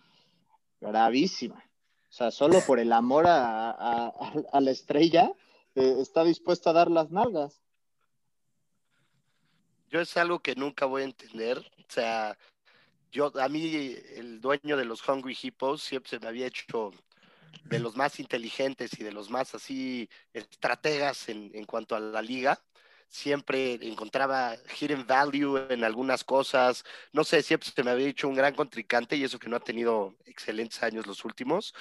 gravísima. O sea, solo por el amor a, a- a- a la estrella eh, está dispuesto a dar las nalgas. Yo es algo que nunca voy a entender. O sea, yo, a mí, el dueño de los Hungry Hippos siempre se me había hecho de los más inteligentes y de los más así estrategas en, en cuanto a la liga. Siempre encontraba hidden value en algunas cosas. No sé, siempre se me había hecho un gran contrincante y eso que no ha tenido excelentes años los últimos.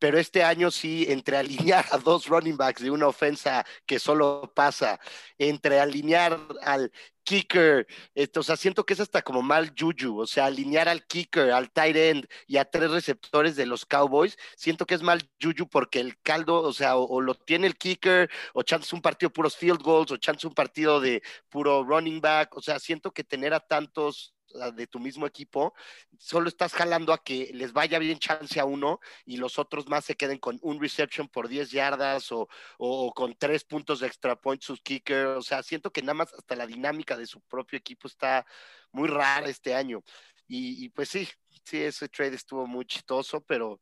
Pero este año sí, entre alinear a dos running backs de una ofensa que solo pasa, entre alinear al kicker, esto, o sea, siento que es hasta como mal juju, o sea, alinear al kicker, al tight end y a tres receptores de los Cowboys, siento que es mal juju porque el caldo, o sea, o, lo tiene el kicker, o chance un partido de puros field goals, o chance un partido de puro running back, o sea, siento que tener a tantos de tu mismo equipo, solo estás jalando a que les vaya bien chance a uno y los otros más se queden con un reception por 10 yardas o, o con tres puntos de extra point sus kicker. O sea, siento que nada más hasta la dinámica de su propio equipo está muy rara este año. Y, y pues sí, sí, ese trade estuvo muy chistoso, pero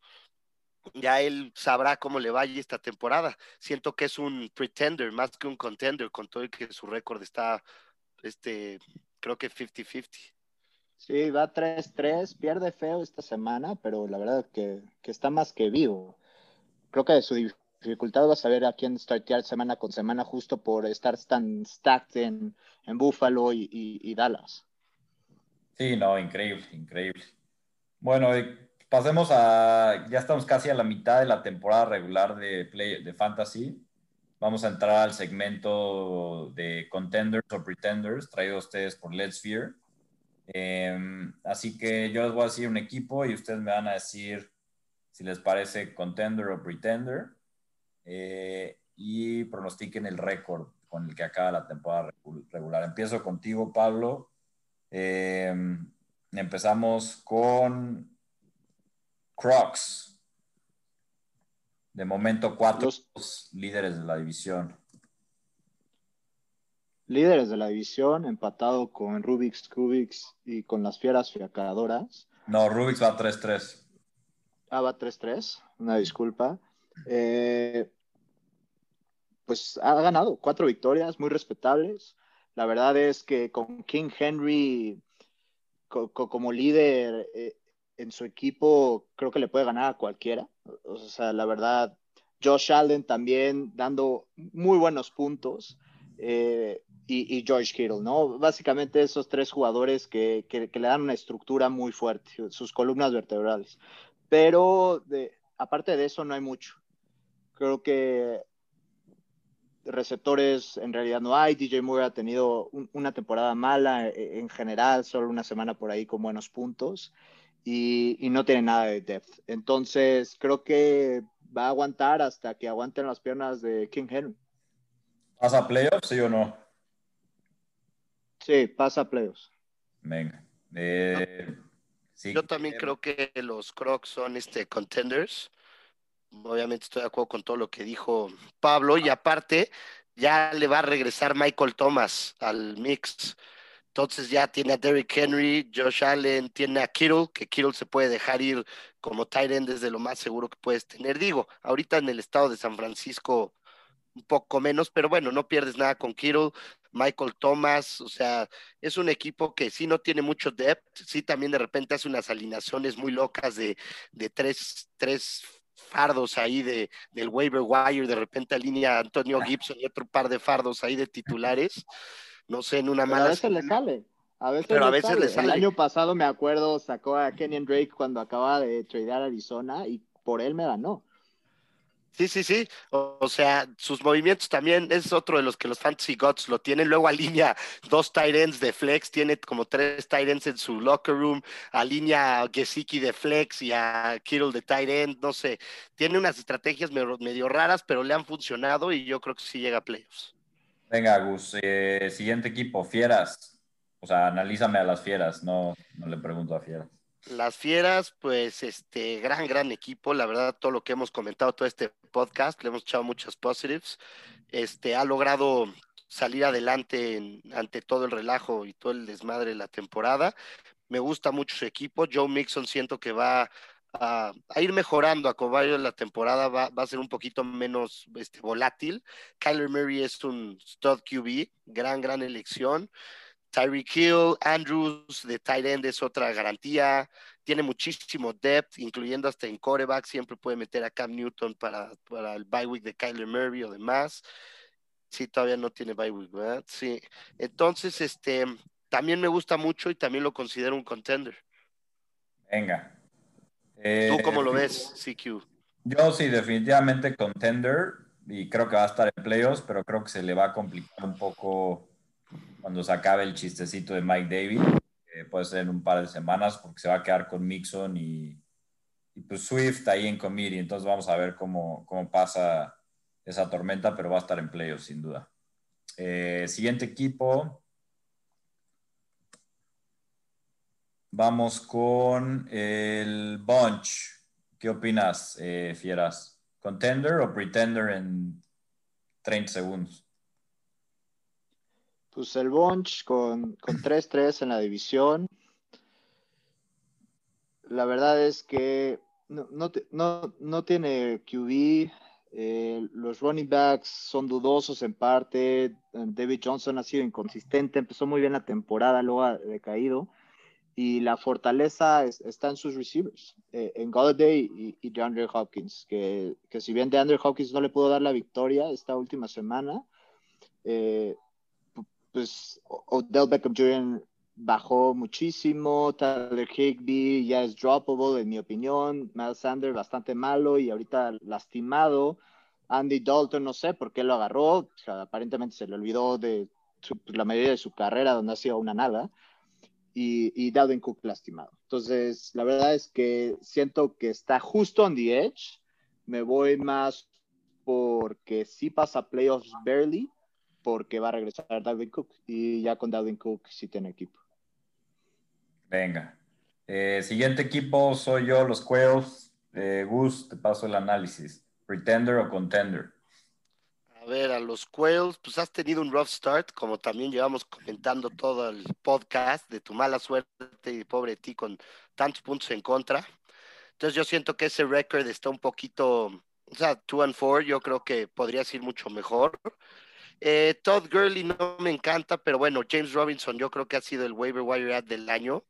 ya él sabrá cómo le vaya esta temporada. Siento que es un pretender más que un contender, con todo y que su récord está, este, creo que 50-50. Sí, va 3-3, pierde feo esta semana, pero la verdad que, que está más que vivo. Creo que su dificultad va a saber a quién startear semana con semana justo por estar tan stacked en, en Buffalo y, y- y Dallas. Sí, no, increíble, increíble. Bueno, pasemos a, ya estamos casi a la mitad de la temporada regular de, play, de Fantasy. Vamos a entrar al segmento de Contenders o Pretenders, traído a ustedes por Let's Fear. Eh, así que yo les voy a decir un equipo y ustedes me van a decir si les parece Contender o Pretender. Eh, y pronostiquen el récord con el que acaba la temporada regu- regular. Empiezo contigo, Pablo. Eh, Empezamos con Crocs. De momento, cuatro líderes de la división. Líderes de la división, empatado con Rubik's Cubics y con las fieras fiacadoras. No, Rubik's va 3-3. Ah, va 3-3. Una disculpa. Eh, pues ha ganado cuatro victorias muy respetables. La verdad es que con King Henry como líder eh, en su equipo, creo que le puede ganar a cualquiera. O sea, la verdad, Josh Allen también dando muy buenos puntos. Eh, y, George Kittle, ¿no? Básicamente esos tres jugadores que, que, le dan una estructura muy fuerte, sus columnas vertebrales. Pero de, aparte de eso no hay mucho. Creo que receptores en realidad no hay. DJ Moore ha tenido una temporada mala eh, en general, solo una semana por ahí con buenos puntos y, no tiene nada de depth. Entonces creo que va a aguantar hasta que aguanten las piernas de King Henry. ¿Pasa a playoffs, sí o no? Sí, pasa a playoffs. Venga. Eh, Yo también creo que los Crocs son este contenders obviamente estoy de acuerdo con todo lo que dijo Pablo y aparte ya le va a regresar Michael Thomas al mix. Entonces ya tiene a Derrick Henry, Josh Allen, tiene a Kittle, que Kittle se puede dejar ir como tight end desde lo más seguro que puedes tener. Digo, ahorita en el estado de San Francisco un poco menos, pero bueno, no pierdes nada con Kittle, Michael Thomas, o sea, es un equipo que sí no tiene mucho depth, sí también de repente hace unas alineaciones muy locas de, de tres, tres fardos ahí de, del waiver wire, de repente alinea Antonio Gibson y otro par de fardos ahí de titulares, no sé, en una mala... A veces le sale. A veces, Pero a veces le sale. El año pasado me acuerdo, sacó a Kenyon Drake cuando acaba de tradear Arizona y por él me ganó. Sí, sí, sí. O, sea, sus movimientos también es otro de los que los Fantasy Gods lo tienen. Luego alinea dos ends de flex, tiene como tres ends en su locker room, alinea a Gesicki de flex y a Kittle de end, no sé. Tiene unas estrategias medio, raras, pero le han funcionado y yo creo que sí llega a playoffs. Venga, Gus, eh, siguiente equipo, Fieras. O sea, analízame a las Fieras, no, no le pregunto a Fieras. Las Fieras, pues, este, gran, gran equipo. La verdad, todo lo que hemos comentado, todo este podcast, le hemos echado muchos positives. Este, ha logrado salir adelante ante todo el relajo y todo el desmadre de la temporada. Me gusta mucho su equipo. Joe Mixon siento que va a, ir mejorando a caballo de la temporada, va, va, a ser un poquito menos este, volátil. Kyler Murray es un stud QB, gran, gran elección. Tyreek Hill, Andrews de tight end es otra garantía. Tiene muchísimo depth, incluyendo hasta en coreback. Siempre puede meter a Cam Newton para, para el bye week de Kyler Murray o demás. Sí, todavía no tiene bye week, ¿verdad? Sí. Entonces, este, también me gusta mucho y también lo considero un contender. Venga. ¿Tú cómo lo eh, ves, CQ? Yo sí, definitivamente contender y creo que va a estar en playoffs, pero creo que se le va a complicar un poco cuando se acabe el chistecito de Mike David, puede ser en un par de semanas, porque se va a quedar con Mixon y, pues Swift ahí en committee. Entonces vamos a ver cómo, cómo pasa esa tormenta, pero va a estar en playoffs sin duda. Eh, siguiente equipo. Vamos con el Bunch. ¿Qué opinas, eh, Fieras? ¿Contender o pretender en 30 segundos? Pues el Bunch con 3-3 [LAUGHS] en la división. La verdad es que no, no, tiene QB. Eh, los running backs son dudosos en parte. David Johnson ha sido inconsistente. Empezó muy bien la temporada, luego ha decaído. Y la fortaleza está en sus receivers, eh, en Golladay y, y DeAndre Hopkins. Que, que si bien DeAndre Hopkins no le pudo dar la victoria esta última semana, eh, pues Odell Beckham Jr. bajó muchísimo, Tyler Higby ya es droppable en mi opinión, Miles Sanders bastante malo y ahorita lastimado, Andy Dalton no sé por qué lo agarró, aparentemente se le olvidó de la mayoría de su carrera donde ha sido una nada, y, y Dalvin Cook lastimado. Entonces, la verdad es que siento que está justo on the edge, me voy más porque sí pasa playoffs barely, porque va a regresar Dalvin Cook y ya con Dalvin Cook sí tiene equipo. Venga. Eh, siguiente equipo soy yo, los Quails. Eh, Gus, te paso el análisis. ¿Pretender o contender? A ver, a los Quails, pues has tenido un rough start, como también llevamos comentando todo el podcast de tu mala suerte y pobre ti con tantos puntos en contra. Entonces yo siento que ese record está un poquito, o sea, 2 and 4, yo creo que podría ser mucho mejor. Eh, Todd Gurley no me encanta, pero bueno, James Robinson yo creo que ha sido el waiver wire ad del año.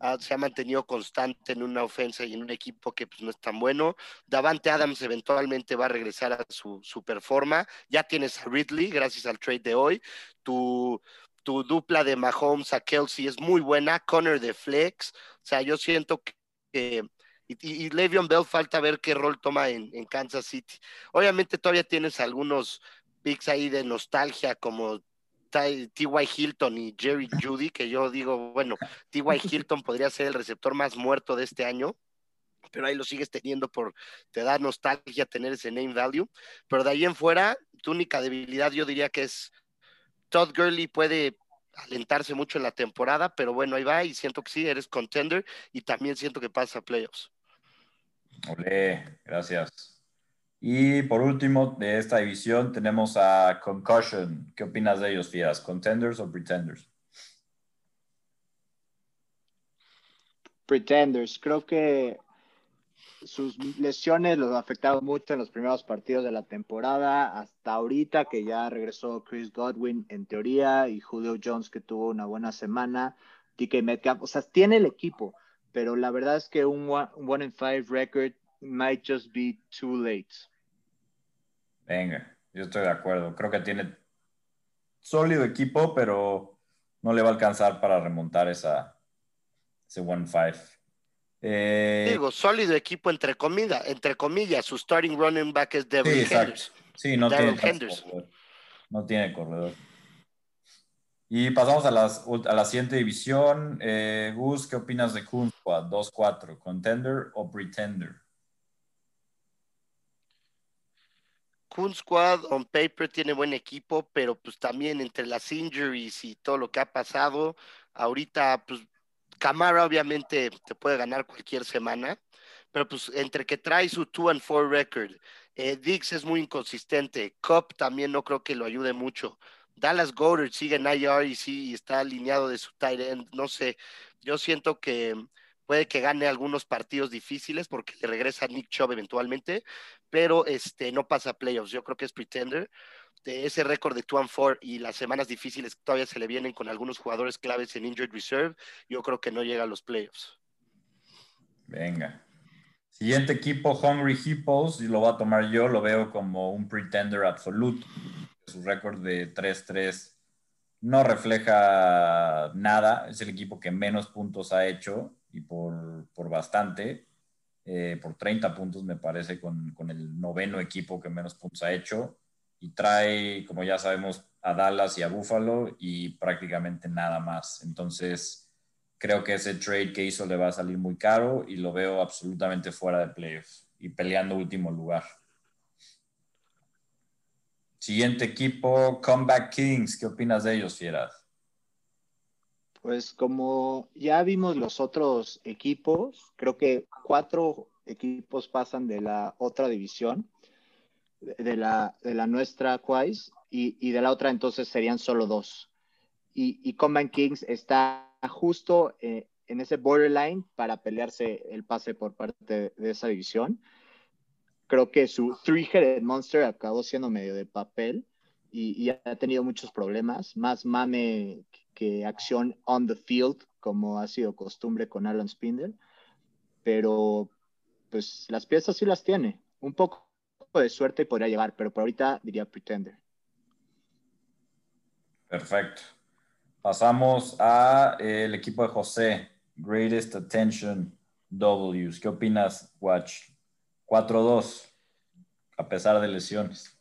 Ah, se ha mantenido constante en una ofensa y en un equipo que pues, no es tan bueno. Davante Adams eventualmente va a regresar a su super forma. Ya tienes a Ridley, gracias al trade de hoy. Tu, tu dupla de Mahomes a Kelsey es muy buena. Connor de Flex. O sea, yo siento que y, y, Bell falta ver qué rol toma en, en, Kansas City. Obviamente todavía tienes algunos picks ahí de nostalgia como T.Y. Hilton y Jerry Judy, que yo digo, bueno, T.Y. Hilton [LAUGHS] podría ser el receptor más muerto de este año, pero ahí lo sigues teniendo por, te da nostalgia tener ese name value, pero de ahí en fuera, tu única debilidad yo diría que es Todd Gurley puede alentarse mucho en la temporada, pero bueno, ahí va y siento que sí, eres contender y también siento que pasa a playoffs. Olé, gracias. Y por último, de esta división tenemos a Concussion. ¿Qué opinas de ellos, Fías? ¿Contenders o pretenders? Pretenders. Creo que sus lesiones los afectaron mucho en los primeros partidos de la temporada, hasta ahorita que ya regresó Chris Godwin en teoría y Julio Jones que tuvo una buena semana, DK Metcalf, o sea, tiene el equipo, pero la verdad es que un one, in five record might just be too late. Venga, yo estoy de acuerdo. Creo que tiene sólido equipo, pero no le va a alcanzar para remontar esa, ese one five. Eh, Digo, sólido equipo entre comillas, entre comillas, su starting running back es Devin sí, Henderson. Sí, no tiene, corredor. no tiene corredor. Y pasamos a, las, a la siguiente división. Eh, Gus, ¿qué opinas de Kun 2-4, ¿contender o pretender? Kun Squad on paper tiene buen equipo, pero pues también entre las injuries y todo lo que ha pasado, ahorita pues Camara obviamente te puede ganar cualquier semana, pero pues entre que trae su 2 and 4 record, eh, Dix es muy inconsistente, Cup también no creo que lo ayude mucho. Dallas Goddard sigue en IR y sí está alineado de su tight end, no sé, yo siento que puede que gane algunos partidos difíciles porque le regresa Nick Chubb eventualmente, pero este no pasa playoffs, yo creo que es pretender de ese récord de 2 and 4 y las semanas difíciles todavía se le vienen con algunos jugadores claves en Injured Reserve, yo creo que no llega a los playoffs. Venga. Siguiente equipo, Hungry Hippos, y lo va a tomar yo, lo veo como un pretender absoluto. Su récord de 3-3 no refleja nada, es el equipo que menos puntos ha hecho y por, por bastante, eh, por 30 puntos me parece, con, con el noveno equipo que menos puntos ha hecho y trae, como ya sabemos, a Dallas y a Buffalo y prácticamente nada más. Entonces, creo que ese trade que hizo le va a salir muy caro y lo veo absolutamente fuera de playoffs y peleando último lugar. Siguiente equipo, Comeback Kings. ¿Qué opinas de ellos, Fieras? Pues como ya vimos los otros equipos, creo que cuatro equipos pasan de la otra división de la, nuestra Quais y, y, de la otra entonces serían solo dos. Y, y Combine Kings está justo eh, en ese borderline para pelearse el pase por parte de esa división. Creo que su Three-Headed Monster acabó siendo medio de papel y, y, ha tenido muchos problemas, más mame que acción on the field, como ha sido costumbre con Alan Spindle. Pero pues las piezas sí las tiene. Un poco de suerte podría llegar, pero por ahorita diría Pretender. Perfecto. Pasamos a eh, el equipo de José, Greatest Attention Ws. ¿Qué opinas, Watch? 4-2, a pesar de lesiones.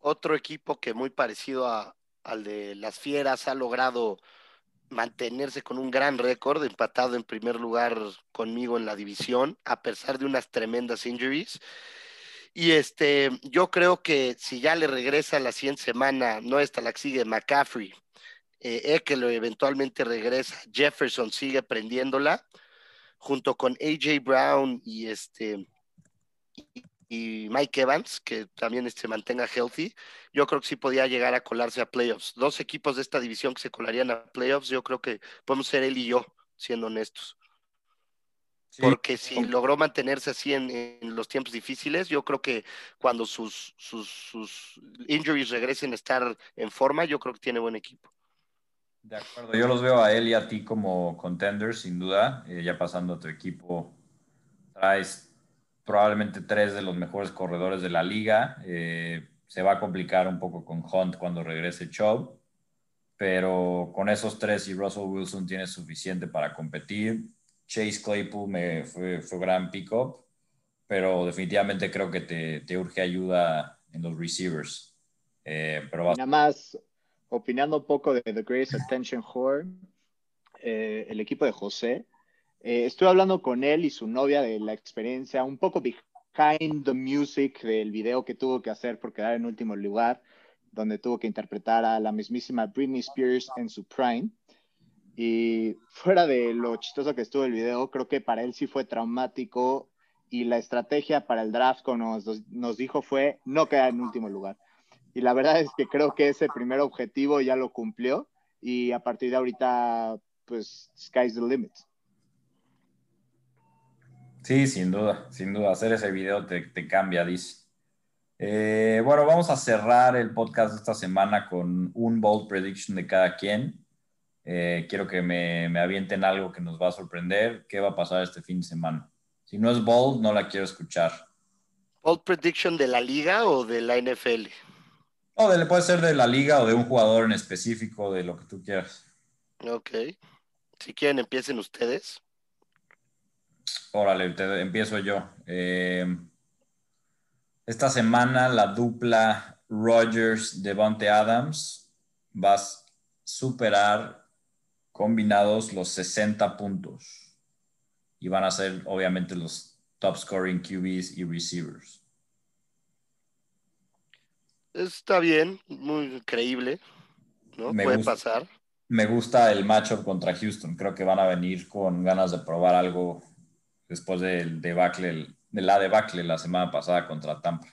Otro equipo que muy parecido a, al de las Fieras ha logrado mantenerse con un gran récord, empatado en primer lugar conmigo en la división, a pesar de unas tremendas injuries. Y este, yo creo que si ya le regresa la siguiente semana, no esta la que sigue McCaffrey, eh, Eckler eventualmente regresa, Jefferson sigue prendiéndola, junto con AJ Brown y este y Mike Evans, que también se este, mantenga healthy, yo creo que sí podía llegar a colarse a playoffs. Dos equipos de esta división que se colarían a playoffs, yo creo que podemos ser él y yo, siendo honestos. Porque si logró mantenerse así en, los tiempos difíciles, yo creo que cuando sus, sus, sus, injuries regresen a estar en forma, yo creo que tiene buen equipo. De acuerdo, yo los veo a él y a ti como contenders, sin duda. Eh, ya pasando a tu equipo, traes probablemente tres de los mejores corredores de la liga. Eh, se va a complicar un poco con Hunt cuando regrese Chubb, pero con esos tres y Russell Wilson tiene suficiente para competir. Chase Claypool me fue, fue gran pick-up, pero definitivamente creo que te, urge ayuda en los receivers. Eh, Nada más, opinando un poco de The Greatest Attention Whore, eh, el equipo de José, eh, estuve hablando con él y su novia de la experiencia, un poco behind the music del video que tuvo que hacer por quedar en último lugar, donde tuvo que interpretar a la mismísima Britney Spears en su prime. Y fuera de lo chistoso que estuvo el video, creo que para él sí fue traumático y la estrategia para el draft, como nos, nos dijo, fue no quedar en último lugar. Y la verdad es que creo que ese primer objetivo ya lo cumplió y a partir de ahorita, pues, sky's the limit. Sí, sin duda, sin duda. Hacer ese video te, cambia, dice. Eh, bueno, vamos a cerrar el podcast de esta semana con un bold prediction de cada quien. Eh, quiero que me, me, avienten algo que nos va a sorprender. ¿Qué va a pasar este fin de semana? Si no es bold, no la quiero escuchar. ¿Bold prediction de la liga o de la NFL? No, de, puede ser de la liga o de un jugador en específico, de lo que tú quieras. Ok. Si quieren, empiecen ustedes. Órale, empiezo yo. Eh, esta semana la dupla Rogers-Devonte Adams va a superar combinados los 60 puntos. Y van a ser obviamente los top scoring QBs y receivers. Está bien, muy creíble, ¿no? Puede pasar. Me gusta el matchup contra Houston. Creo que van a venir con ganas de probar algo después del debacle, de la debacle la semana pasada contra Tampa.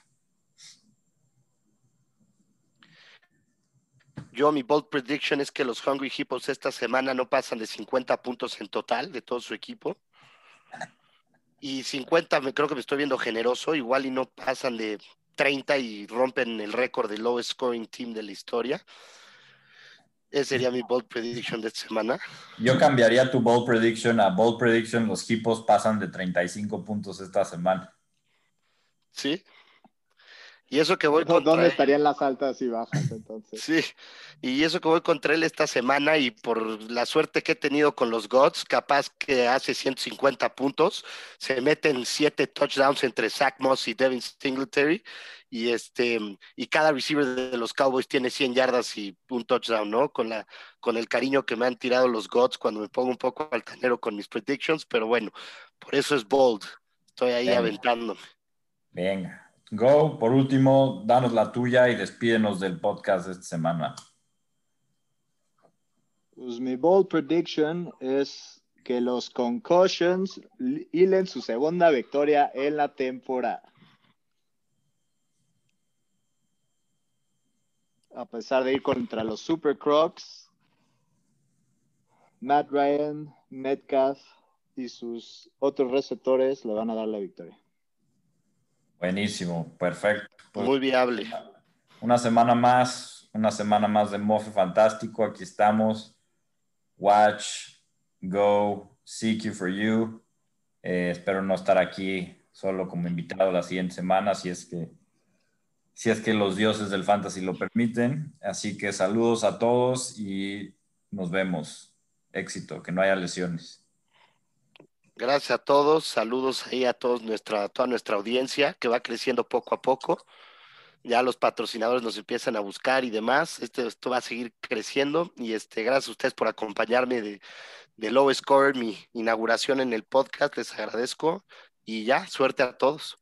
Yo, mi bold prediction es que los Hungry Hippos esta semana no pasan de 50 puntos en total de todo su equipo. Y 50, me, creo que me estoy viendo generoso, igual y no pasan de 30 y rompen el récord de lowest scoring team de la historia. Ese sería mi bold prediction de esta semana. Yo cambiaría tu bold prediction a bold prediction. Los equipos pasan de 35 puntos esta semana. Sí. Y eso que voy contra ¿Dónde estarían las altas y bajas entonces? Sí, y eso que voy contra él esta semana y por la suerte que he tenido con los Gods, capaz que hace 150 puntos, se meten siete touchdowns entre Zach Moss y Devin Singletary y este y cada receiver de los Cowboys tiene 100 yardas y un touchdown, ¿no? Con la con el cariño que me han tirado los Gods cuando me pongo un poco altanero con mis predictions, pero bueno, por eso es bold. Estoy ahí aventándome. Venga. Go, por último, danos la tuya y despídenos del podcast de esta semana. Pues mi bold prediction es que los Concussions hilen su segunda victoria en la temporada. A pesar de ir contra los Super Crocs, Matt Ryan, Metcalf y sus otros receptores le van a dar la victoria. Buenísimo, perfecto. Pues, Muy viable. Una semana más, una semana más de Mofe Fantástico. Aquí estamos. Watch, go, seek you for you. Eh, espero no estar aquí solo como invitado la siguiente semana, si es que si es que los dioses del fantasy lo permiten. Así que saludos a todos y nos vemos. Éxito, que no haya lesiones. Gracias a todos, saludos ahí a todos nuestra, toda nuestra audiencia que va creciendo poco a poco. Ya los patrocinadores nos empiezan a buscar y demás. Este, esto va a seguir creciendo y este, gracias a ustedes por acompañarme de, de Low Score, mi inauguración en el podcast. Les agradezco y ya, suerte a todos.